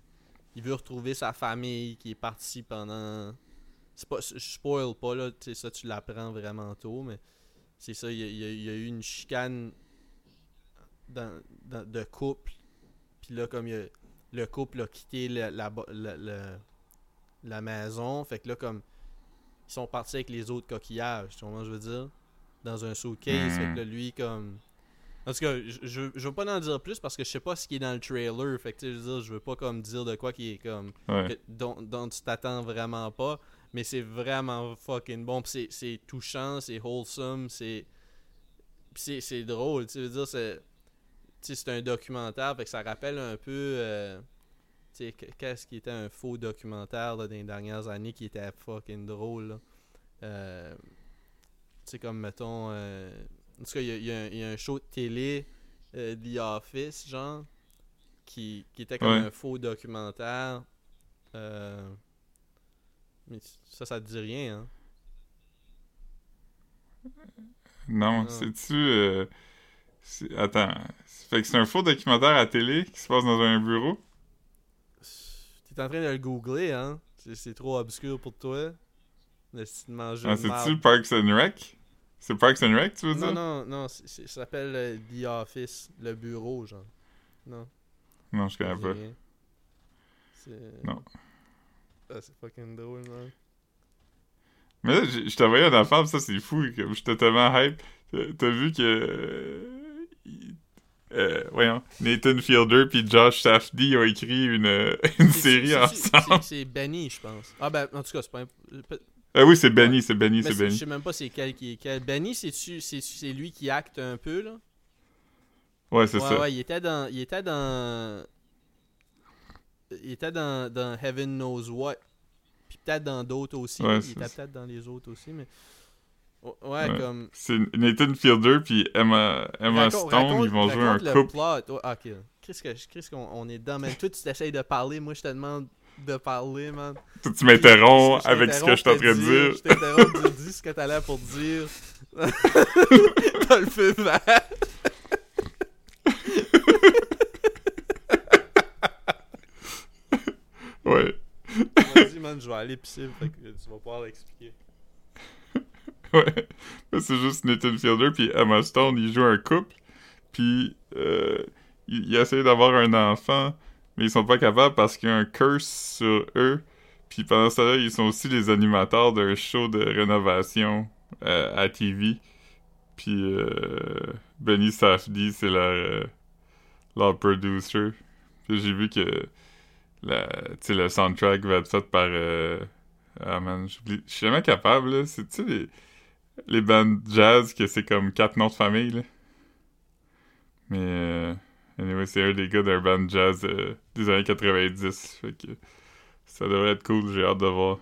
[SPEAKER 2] il veut retrouver sa famille qui est partie pendant... C'est pas, je spoil pas, là, tu sais, ça tu l'apprends vraiment tôt, mais c'est ça, il y, a, il y a- il y a eu une chicane dans, dans- de couple, puis là, comme il a- le couple a quitté la, le- le- la maison, fait que là, comme ils sont partis avec les autres coquillages, tu vois que je veux dire? Dans un suitcase,
[SPEAKER 1] Mhm.
[SPEAKER 2] fait que là, lui, comme... En tout cas, je, je, veux pas en dire plus parce que je sais pas ce qui est dans le trailer, fait que je veux dire, je veux pas comme dire de quoi qui est comme
[SPEAKER 1] Ouais.
[SPEAKER 2] que- dont, dont tu t'attends vraiment pas. Mais c'est vraiment fucking bon. C'est- touchant, c'est wholesome, c'est. c'est drôle. Tu veux dire, c'est. C'est un documentaire, fait que ça rappelle un peu. euh, que- qu'est-ce qui était un faux documentaire là, les dernières années qui était fucking drôle. là. Euh, tu sais, comme mettons. euh, en tout cas, il y a, y un- il y a un show de télé, euh, The Office, genre, qui, qui était comme
[SPEAKER 1] Ouais.
[SPEAKER 2] un faux documentaire. Euh, mais ça, ça te dit rien, hein?
[SPEAKER 1] Non, c'est-tu... euh, c'est- Attends. Fait que c'est un faux documentaire à télé qui se passe dans un bureau?
[SPEAKER 2] T'es en train de le googler, hein? C'est- trop obscur pour toi. Le
[SPEAKER 1] Ah, c'est-tu Parks and Rec? C'est Parks and Rec, tu veux
[SPEAKER 2] Non,
[SPEAKER 1] dire?
[SPEAKER 2] non, non, c'est- ça s'appelle euh, The Office, le bureau, genre. Non,
[SPEAKER 1] Non, je connais pas.
[SPEAKER 2] C'est...
[SPEAKER 1] Non.
[SPEAKER 2] Ah, c'est fucking drôle, man.
[SPEAKER 1] Mais là, je t'ai envoyé une affaire, ça c'est fou, comme j'étais tellement hype. T'as- vu que... euh, euh, voyons, Nathan Fielder puis Josh Safdie ont écrit une, une série ensemble.
[SPEAKER 2] c'est- Benny, je pense. Ah, ben, en tout cas, c'est pas. un- peut-
[SPEAKER 1] Ah oui, c'est Benny, c'est Benny,
[SPEAKER 2] mais
[SPEAKER 1] c'est
[SPEAKER 2] c'est- Je
[SPEAKER 1] Benny.
[SPEAKER 2] sais même pas c'est quel qui est quel. Benny, c'est lui qui acte un peu, là?
[SPEAKER 1] Ouais, c'est
[SPEAKER 2] ouais,
[SPEAKER 1] ça.
[SPEAKER 2] ouais, il était dans. Il était dans. Il était dans, dans Heaven Knows What. Puis peut-être dans d'autres aussi.
[SPEAKER 1] Ouais,
[SPEAKER 2] il était peut-être dans les autres aussi, mais. Ouais, comme.
[SPEAKER 1] C'est Nathan Fielder puis Emma, Emma
[SPEAKER 2] Raconte-
[SPEAKER 1] Stone,
[SPEAKER 2] raconte-
[SPEAKER 1] ils vont jouer un couple.
[SPEAKER 2] plot. Ok. Qu'est-ce que- qu'est-ce qu'on on est dans, man? Toi, tu t'essayes de parler, moi, je te demande de parler, man.
[SPEAKER 1] Tu m'interromps avec ce que je suis en train de dire.
[SPEAKER 2] Je t'interromps, tu dis ce que t'allais pour dire. T'as le feu vert.
[SPEAKER 1] Ouais.
[SPEAKER 2] Vas-y, man, je vais aller pisser, fait que tu vas pouvoir l'expliquer.
[SPEAKER 1] Ouais. Mais C'est juste Nathan Fielder puis Emma Stone, ils jouent un couple. Puis euh, ils, ils essayent d'avoir un enfant, mais ils sont pas capables parce qu'il y a un curse sur eux. Puis pendant ce temps-là, ils sont aussi les animateurs d'un show de rénovation euh, à TV. Puis euh, Benny Safdie, c'est leur, euh, leur producer. Puis j'ai vu que la, le soundtrack va être fait par... ah man, j'oublie- je suis jamais capable, là. C'est, les, les bandes jazz que c'est comme quatre noms de famille, là. Mais, anyway, c'est un des gars d'un band jazz euh, des années 90. Fait que ça devrait être cool, j'ai hâte de voir.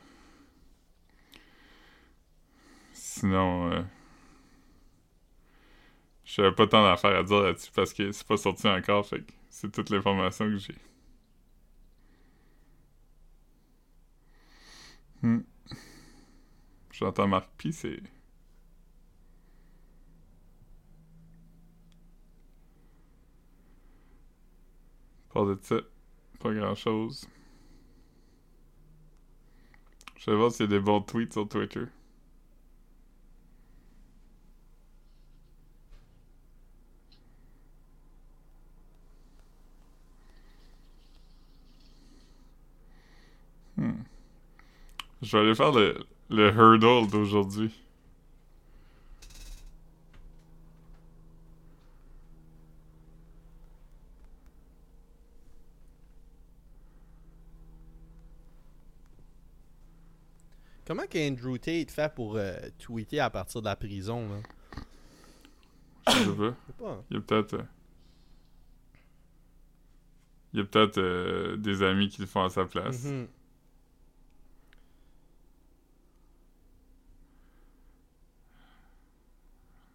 [SPEAKER 1] Sinon, euh, j'avais pas tant d'affaires à dire là-dessus parce que c'est pas sorti encore, fait que c'est toute l'information que j'ai. Hmm. J'entends Marc P, c'est. Pas de ça, pas grand chose. Je vais voir s'il y a des bons tweets sur Twitter. Hmm. Je vais aller faire le, le hurdle d'aujourd'hui.
[SPEAKER 2] Comment qu'Andrew Tate fait pour euh, tweeter à partir de la prison, là?
[SPEAKER 1] Je sais pas. Il y a peut-être. euh, Il y a peut-être euh, des amis qui le font à sa place.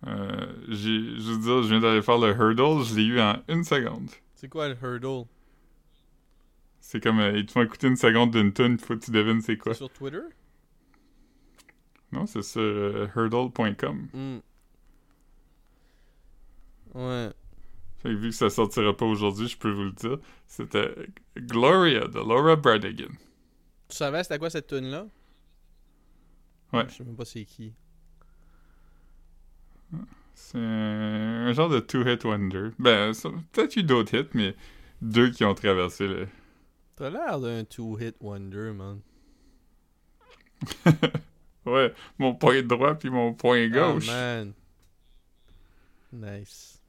[SPEAKER 1] Euh, j'ai, je veux dire, je viens d'aller faire le hurdle, je l'ai eu en une seconde.
[SPEAKER 2] C'est quoi le hurdle?
[SPEAKER 1] C'est comme, ils te font écouter une seconde d'une tune, faut que tu devines c'est quoi.
[SPEAKER 2] Sur Twitter?
[SPEAKER 1] Non, c'est sur euh, hurdle.com.
[SPEAKER 2] Hmm. Ouais.
[SPEAKER 1] Fait que vu que ça sortira pas aujourd'hui, je peux vous le dire. C'était Gloria de Laura Branigan.
[SPEAKER 2] Tu savais c'était quoi cette tune là
[SPEAKER 1] Ouais.
[SPEAKER 2] Je sais même pas c'est qui.
[SPEAKER 1] C'est un, genre de two-hit wonder. Ben, peut-être eu d'autres hits, mais deux qui ont traversé le.
[SPEAKER 2] T'as l'air d'un two-hit wonder, man.
[SPEAKER 1] Ouais, mon point droit puis mon point gauche.
[SPEAKER 2] Oh, man. Nice.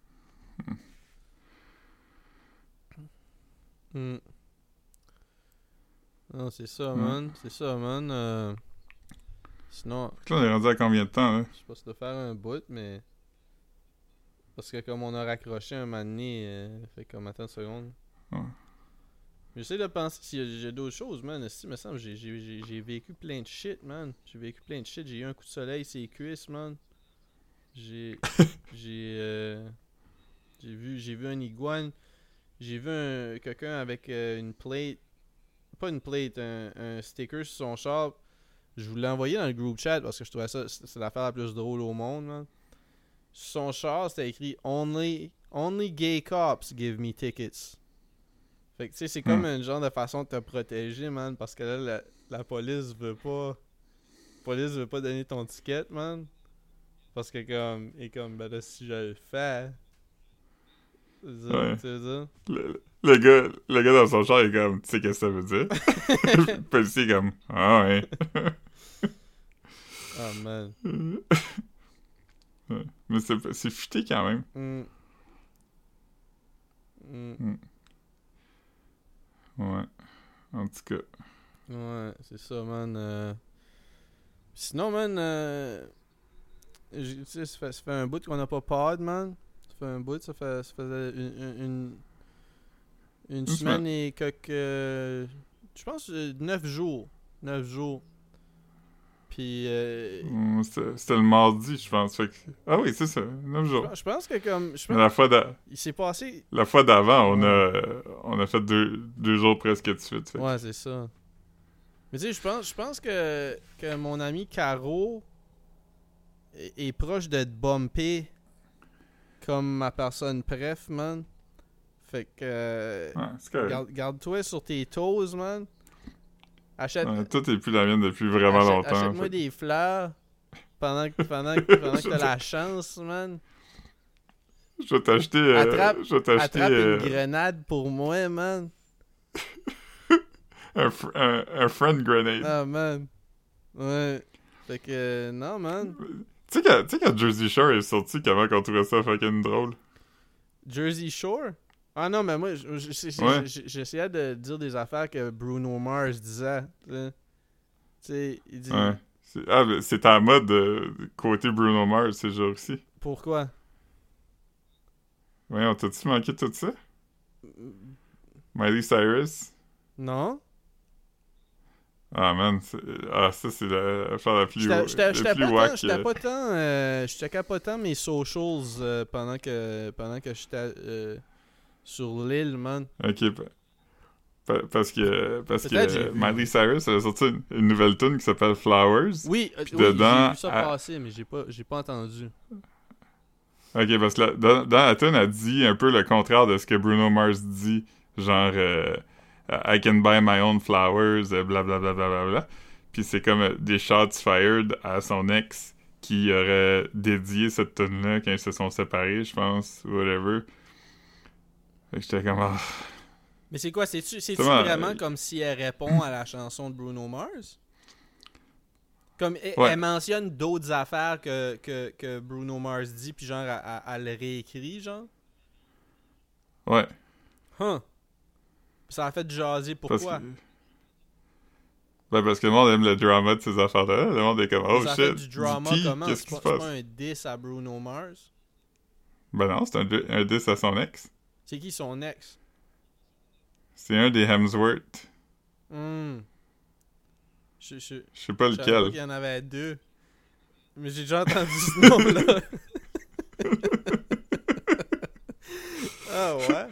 [SPEAKER 2] Hmm. Non, c'est ça,
[SPEAKER 1] Hmm.
[SPEAKER 2] man. C'est ça, man. Euh, Sinon,
[SPEAKER 1] là, on est rendu à combien de temps, là?
[SPEAKER 2] je sais pas si de faire un bout, mais. Parce que comme on a raccroché un moment donné, euh, fait comme attends une seconde.
[SPEAKER 1] Ouais.
[SPEAKER 2] J'essaie de penser s'il y a- j'ai d'autres choses, man. Si, me semble, j'ai- vécu plein de shit, man. J'ai vécu plein de shit. J'ai eu un coup de soleil les cuisses, man. J'ai. j'ai. euh, j'ai vu, j'ai vu un iguane. J'ai vu un, quelqu'un avec euh, une plate. Pas une plate, un, un sticker sur son char. Je vous l'ai envoyé dans le group chat parce que je trouvais ça. C'est c'est l'affaire la plus drôle au monde, man. Sur son char, c'était écrit Only, only gay cops give me tickets. Fait que tu sais, c'est comme un genre de façon de te protéger, man. Parce que là, la, la police veut pas. La police veut pas donner ton ticket, man. Parce que comme. Et comme, ben là, si je le fais. Tu veux?
[SPEAKER 1] Ouais.
[SPEAKER 2] dire?
[SPEAKER 1] Le, le gars, le gars dans son char, il est comme, tu sais qu'est-ce que ça veut dire? le policier est comme, ah ouais.
[SPEAKER 2] Ah, man.
[SPEAKER 1] Ouais. Mais c'est, futé quand même.
[SPEAKER 2] Mm. Mm.
[SPEAKER 1] Ouais. En tout cas.
[SPEAKER 2] Ouais, c'est ça, man. euh. Sinon, man, euh... j'ai- tu sais, ça fait, ça fait un bout qu'on n'a pas pod, man. Ça fait un bout, ça, fait, ça faisait une, une, une, une
[SPEAKER 1] Une
[SPEAKER 2] semaine et quelques... euh, Je pense euh, neuf jours. Neuf jours. Puis, euh,
[SPEAKER 1] hum, C'était, c'était le mardi, je pense. Fait que- Ah oui, c'est ça. 9
[SPEAKER 2] je
[SPEAKER 1] jours.
[SPEAKER 2] pense- je pense que comme... Je
[SPEAKER 1] Mais
[SPEAKER 2] pense
[SPEAKER 1] la fois, d'a-
[SPEAKER 2] il s'est passé...
[SPEAKER 1] la fois d'avant, on a, on a fait deux, deux jours presque de suite. fait
[SPEAKER 2] Ouais, c'est ça. Mais tu sais, je pense, je pense que, que mon ami Caro est, est proche d'être bumpé comme ma personne préf, man. Fait que euh,
[SPEAKER 1] Ouais, c'est correct.
[SPEAKER 2] garde- garde-toi sur tes toes, man. Achète,
[SPEAKER 1] Ouais, tout est plus la mienne depuis vraiment
[SPEAKER 2] achète-
[SPEAKER 1] longtemps.
[SPEAKER 2] achète-moi
[SPEAKER 1] fait
[SPEAKER 2] des fleurs pendant que, pendant que, pendant que t'as la chance, man.
[SPEAKER 1] Je vais t'acheter. euh,
[SPEAKER 2] Attrape-
[SPEAKER 1] je vais t'acheter
[SPEAKER 2] Attrape
[SPEAKER 1] euh,
[SPEAKER 2] une grenade pour moi, man.
[SPEAKER 1] un, fr- un, un friend grenade.
[SPEAKER 2] Ah, man. Ouais. Fait que, euh, non, man.
[SPEAKER 1] Tu sais quand, tu sais quand Jersey Shore est sorti, comment qu'on trouvait ça fucking drôle?
[SPEAKER 2] Jersey Shore? Ah non, mais moi,
[SPEAKER 1] Ouais.
[SPEAKER 2] j'essayais de dire des affaires que Bruno Mars disait. Tu sais. Il dit
[SPEAKER 1] Ouais. C'est- Ah, c'est à la mode de côté Bruno Mars ces jours-ci.
[SPEAKER 2] pourquoi?
[SPEAKER 1] Ouais, on t'a-tu manqué tout ça? Miley Cyrus?
[SPEAKER 2] Non
[SPEAKER 1] Ah, man. Ah, ça, c'est la l'affaire la plus, la plus
[SPEAKER 2] pas,
[SPEAKER 1] wack.
[SPEAKER 2] tant- j'étais
[SPEAKER 1] euh.
[SPEAKER 2] pas tant. euh, je checkais pas tant mes socials euh, pendant que pendant que j'étais euh, sur l'île, man.
[SPEAKER 1] Ok, pa- pa- parce que, parce que euh. Miley Cyrus a sorti une, une nouvelle tune qui s'appelle Flowers.
[SPEAKER 2] Oui, euh, oui,
[SPEAKER 1] dedans,
[SPEAKER 2] j'ai vu ça passer, mais j'ai pas, j'ai pas entendu.
[SPEAKER 1] Ok, parce que là, dans, dans la tune, elle dit un peu le contraire de ce que Bruno Mars dit. Genre, euh, I can buy my own flowers, euh, blablabla. Bla, bla, bla. Puis c'est comme euh, des shots fired à son ex qui aurait dédié cette tune-là quand ils se sont séparés, je pense, whatever. J'étais comme, ah.
[SPEAKER 2] Mais c'est quoi, c'est-tu
[SPEAKER 1] Justement,
[SPEAKER 2] vraiment
[SPEAKER 1] euh,
[SPEAKER 2] comme si elle répond à la chanson de Bruno Mars? Comme elle,
[SPEAKER 1] Ouais.
[SPEAKER 2] elle mentionne d'autres affaires que, que, que Bruno Mars dit, puis genre, elle, elle- elle le réécrit, genre?
[SPEAKER 1] Ouais.
[SPEAKER 2] Huh. Ça a fait jaser,
[SPEAKER 1] Parce
[SPEAKER 2] pourquoi?
[SPEAKER 1] que... Ben parce que le monde aime le drama de ces affaires-là. Le monde est comme, oh
[SPEAKER 2] ça a fait
[SPEAKER 1] shit,
[SPEAKER 2] du drama comment?
[SPEAKER 1] qu'est-ce qui se
[SPEAKER 2] c'est
[SPEAKER 1] passe?
[SPEAKER 2] pas un diss à Bruno Mars?
[SPEAKER 1] Ben non, c'est un, un diss à son ex.
[SPEAKER 2] C'est qui son ex?
[SPEAKER 1] C'est un des Hemsworth.
[SPEAKER 2] Hmm. Je, je,
[SPEAKER 1] Je sais pas
[SPEAKER 2] je savais pas
[SPEAKER 1] lequel.
[SPEAKER 2] qu'il y en avait deux. Mais j'ai déjà entendu ce nom-là. ah ouais?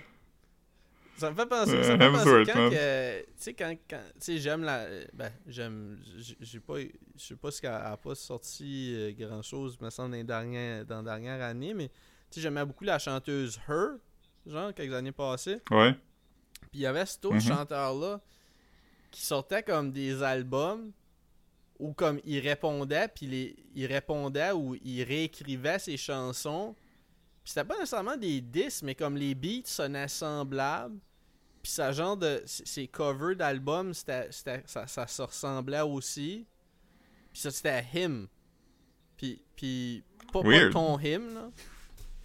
[SPEAKER 2] Ça me fait penser, ça me fait
[SPEAKER 1] Euh,
[SPEAKER 2] penser
[SPEAKER 1] Hemsworth,
[SPEAKER 2] quand que... Tu sais, quand... quand tu sais, j'aime la... Ben, j'aime... j'ai- J'ai pas... Je sais pas si elle a pas sorti euh, grand-chose, me semble, dans les dernières, dans la dernière année, mais... Tu sais, j'aimais beaucoup la chanteuse Her, genre, quelques années passées.
[SPEAKER 1] Ouais.
[SPEAKER 2] Puis il y avait cet autre
[SPEAKER 1] Mhm.
[SPEAKER 2] chanteur-là qui sortait comme des albums où comme il répondait, puis les, il répondait ou il réécrivait ses chansons. Puis c'était pas nécessairement des disques, mais comme les beats sonnaient semblables. Puis ça genre de... Ses covers d'albums, ça, ça se ressemblait aussi. Puis ça, c'était Him. Puis... puis pas, pas ton Him, là.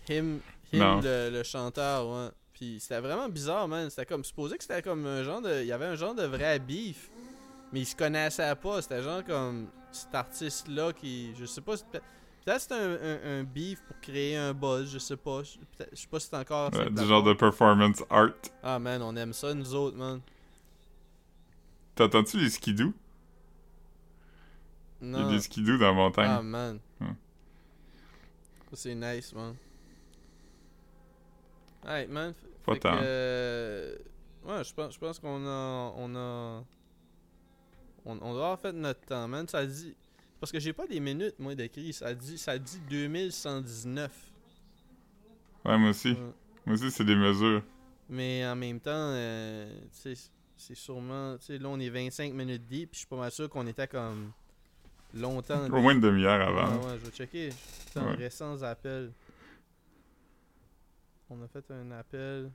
[SPEAKER 2] Him,
[SPEAKER 1] Non.
[SPEAKER 2] le, le chanteur, ouais. Puis c'était vraiment bizarre, man. C'était comme supposé que c'était comme un genre de. Il y avait un genre de vrai beef. Mais ils se connaissaient pas. C'était genre comme cet artiste-là qui. Je sais pas. Peut-être c'était un, un, un beef pour créer un buzz. Je sais pas. Je sais pas si c'est encore.
[SPEAKER 1] Ouais, du genre de performance art.
[SPEAKER 2] Ah, man, on aime ça, nous autres, man.
[SPEAKER 1] T'entends-tu les skidoo? Il y a
[SPEAKER 2] Non.
[SPEAKER 1] des skidoo dans la montagne.
[SPEAKER 2] Ah, man. Ça, c'est nice, man. Hey, man.
[SPEAKER 1] Pas tant.
[SPEAKER 2] euh, Ouais, je pense, je pense qu'on a. On a. On, on doit avoir fait notre temps, man. Ça dit. Parce que j'ai pas des minutes, moi, d'écrit. Ça dit, ça dit 2119.
[SPEAKER 1] Ouais, moi aussi.
[SPEAKER 2] Ouais.
[SPEAKER 1] Moi aussi, c'est des mesures.
[SPEAKER 2] Mais en même temps, euh, c'est sûrement. Tu sais, là, on est 25 minutes deep. Puis je suis pas mal sûr qu'on était comme. Longtemps.
[SPEAKER 1] Au moins une demi-heure
[SPEAKER 2] Ah
[SPEAKER 1] avant.
[SPEAKER 2] ouais, je vais checker. Putain,
[SPEAKER 1] Ouais.
[SPEAKER 2] récents appels. On a fait un appel.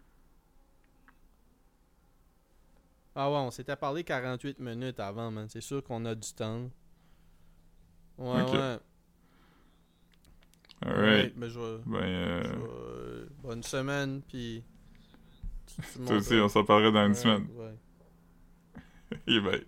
[SPEAKER 2] Ah ouais, on s'était parlé 48 minutes avant, man. C'est sûr qu'on a du temps. Ouais, ouais.
[SPEAKER 1] Alright.
[SPEAKER 2] Ouais, ben, je
[SPEAKER 1] Ben, euh,
[SPEAKER 2] je euh, bonne semaine, puis...
[SPEAKER 1] toi aussi, on s'en parlera dans une
[SPEAKER 2] Ouais,
[SPEAKER 1] semaine.
[SPEAKER 2] ouais.
[SPEAKER 1] Et ben.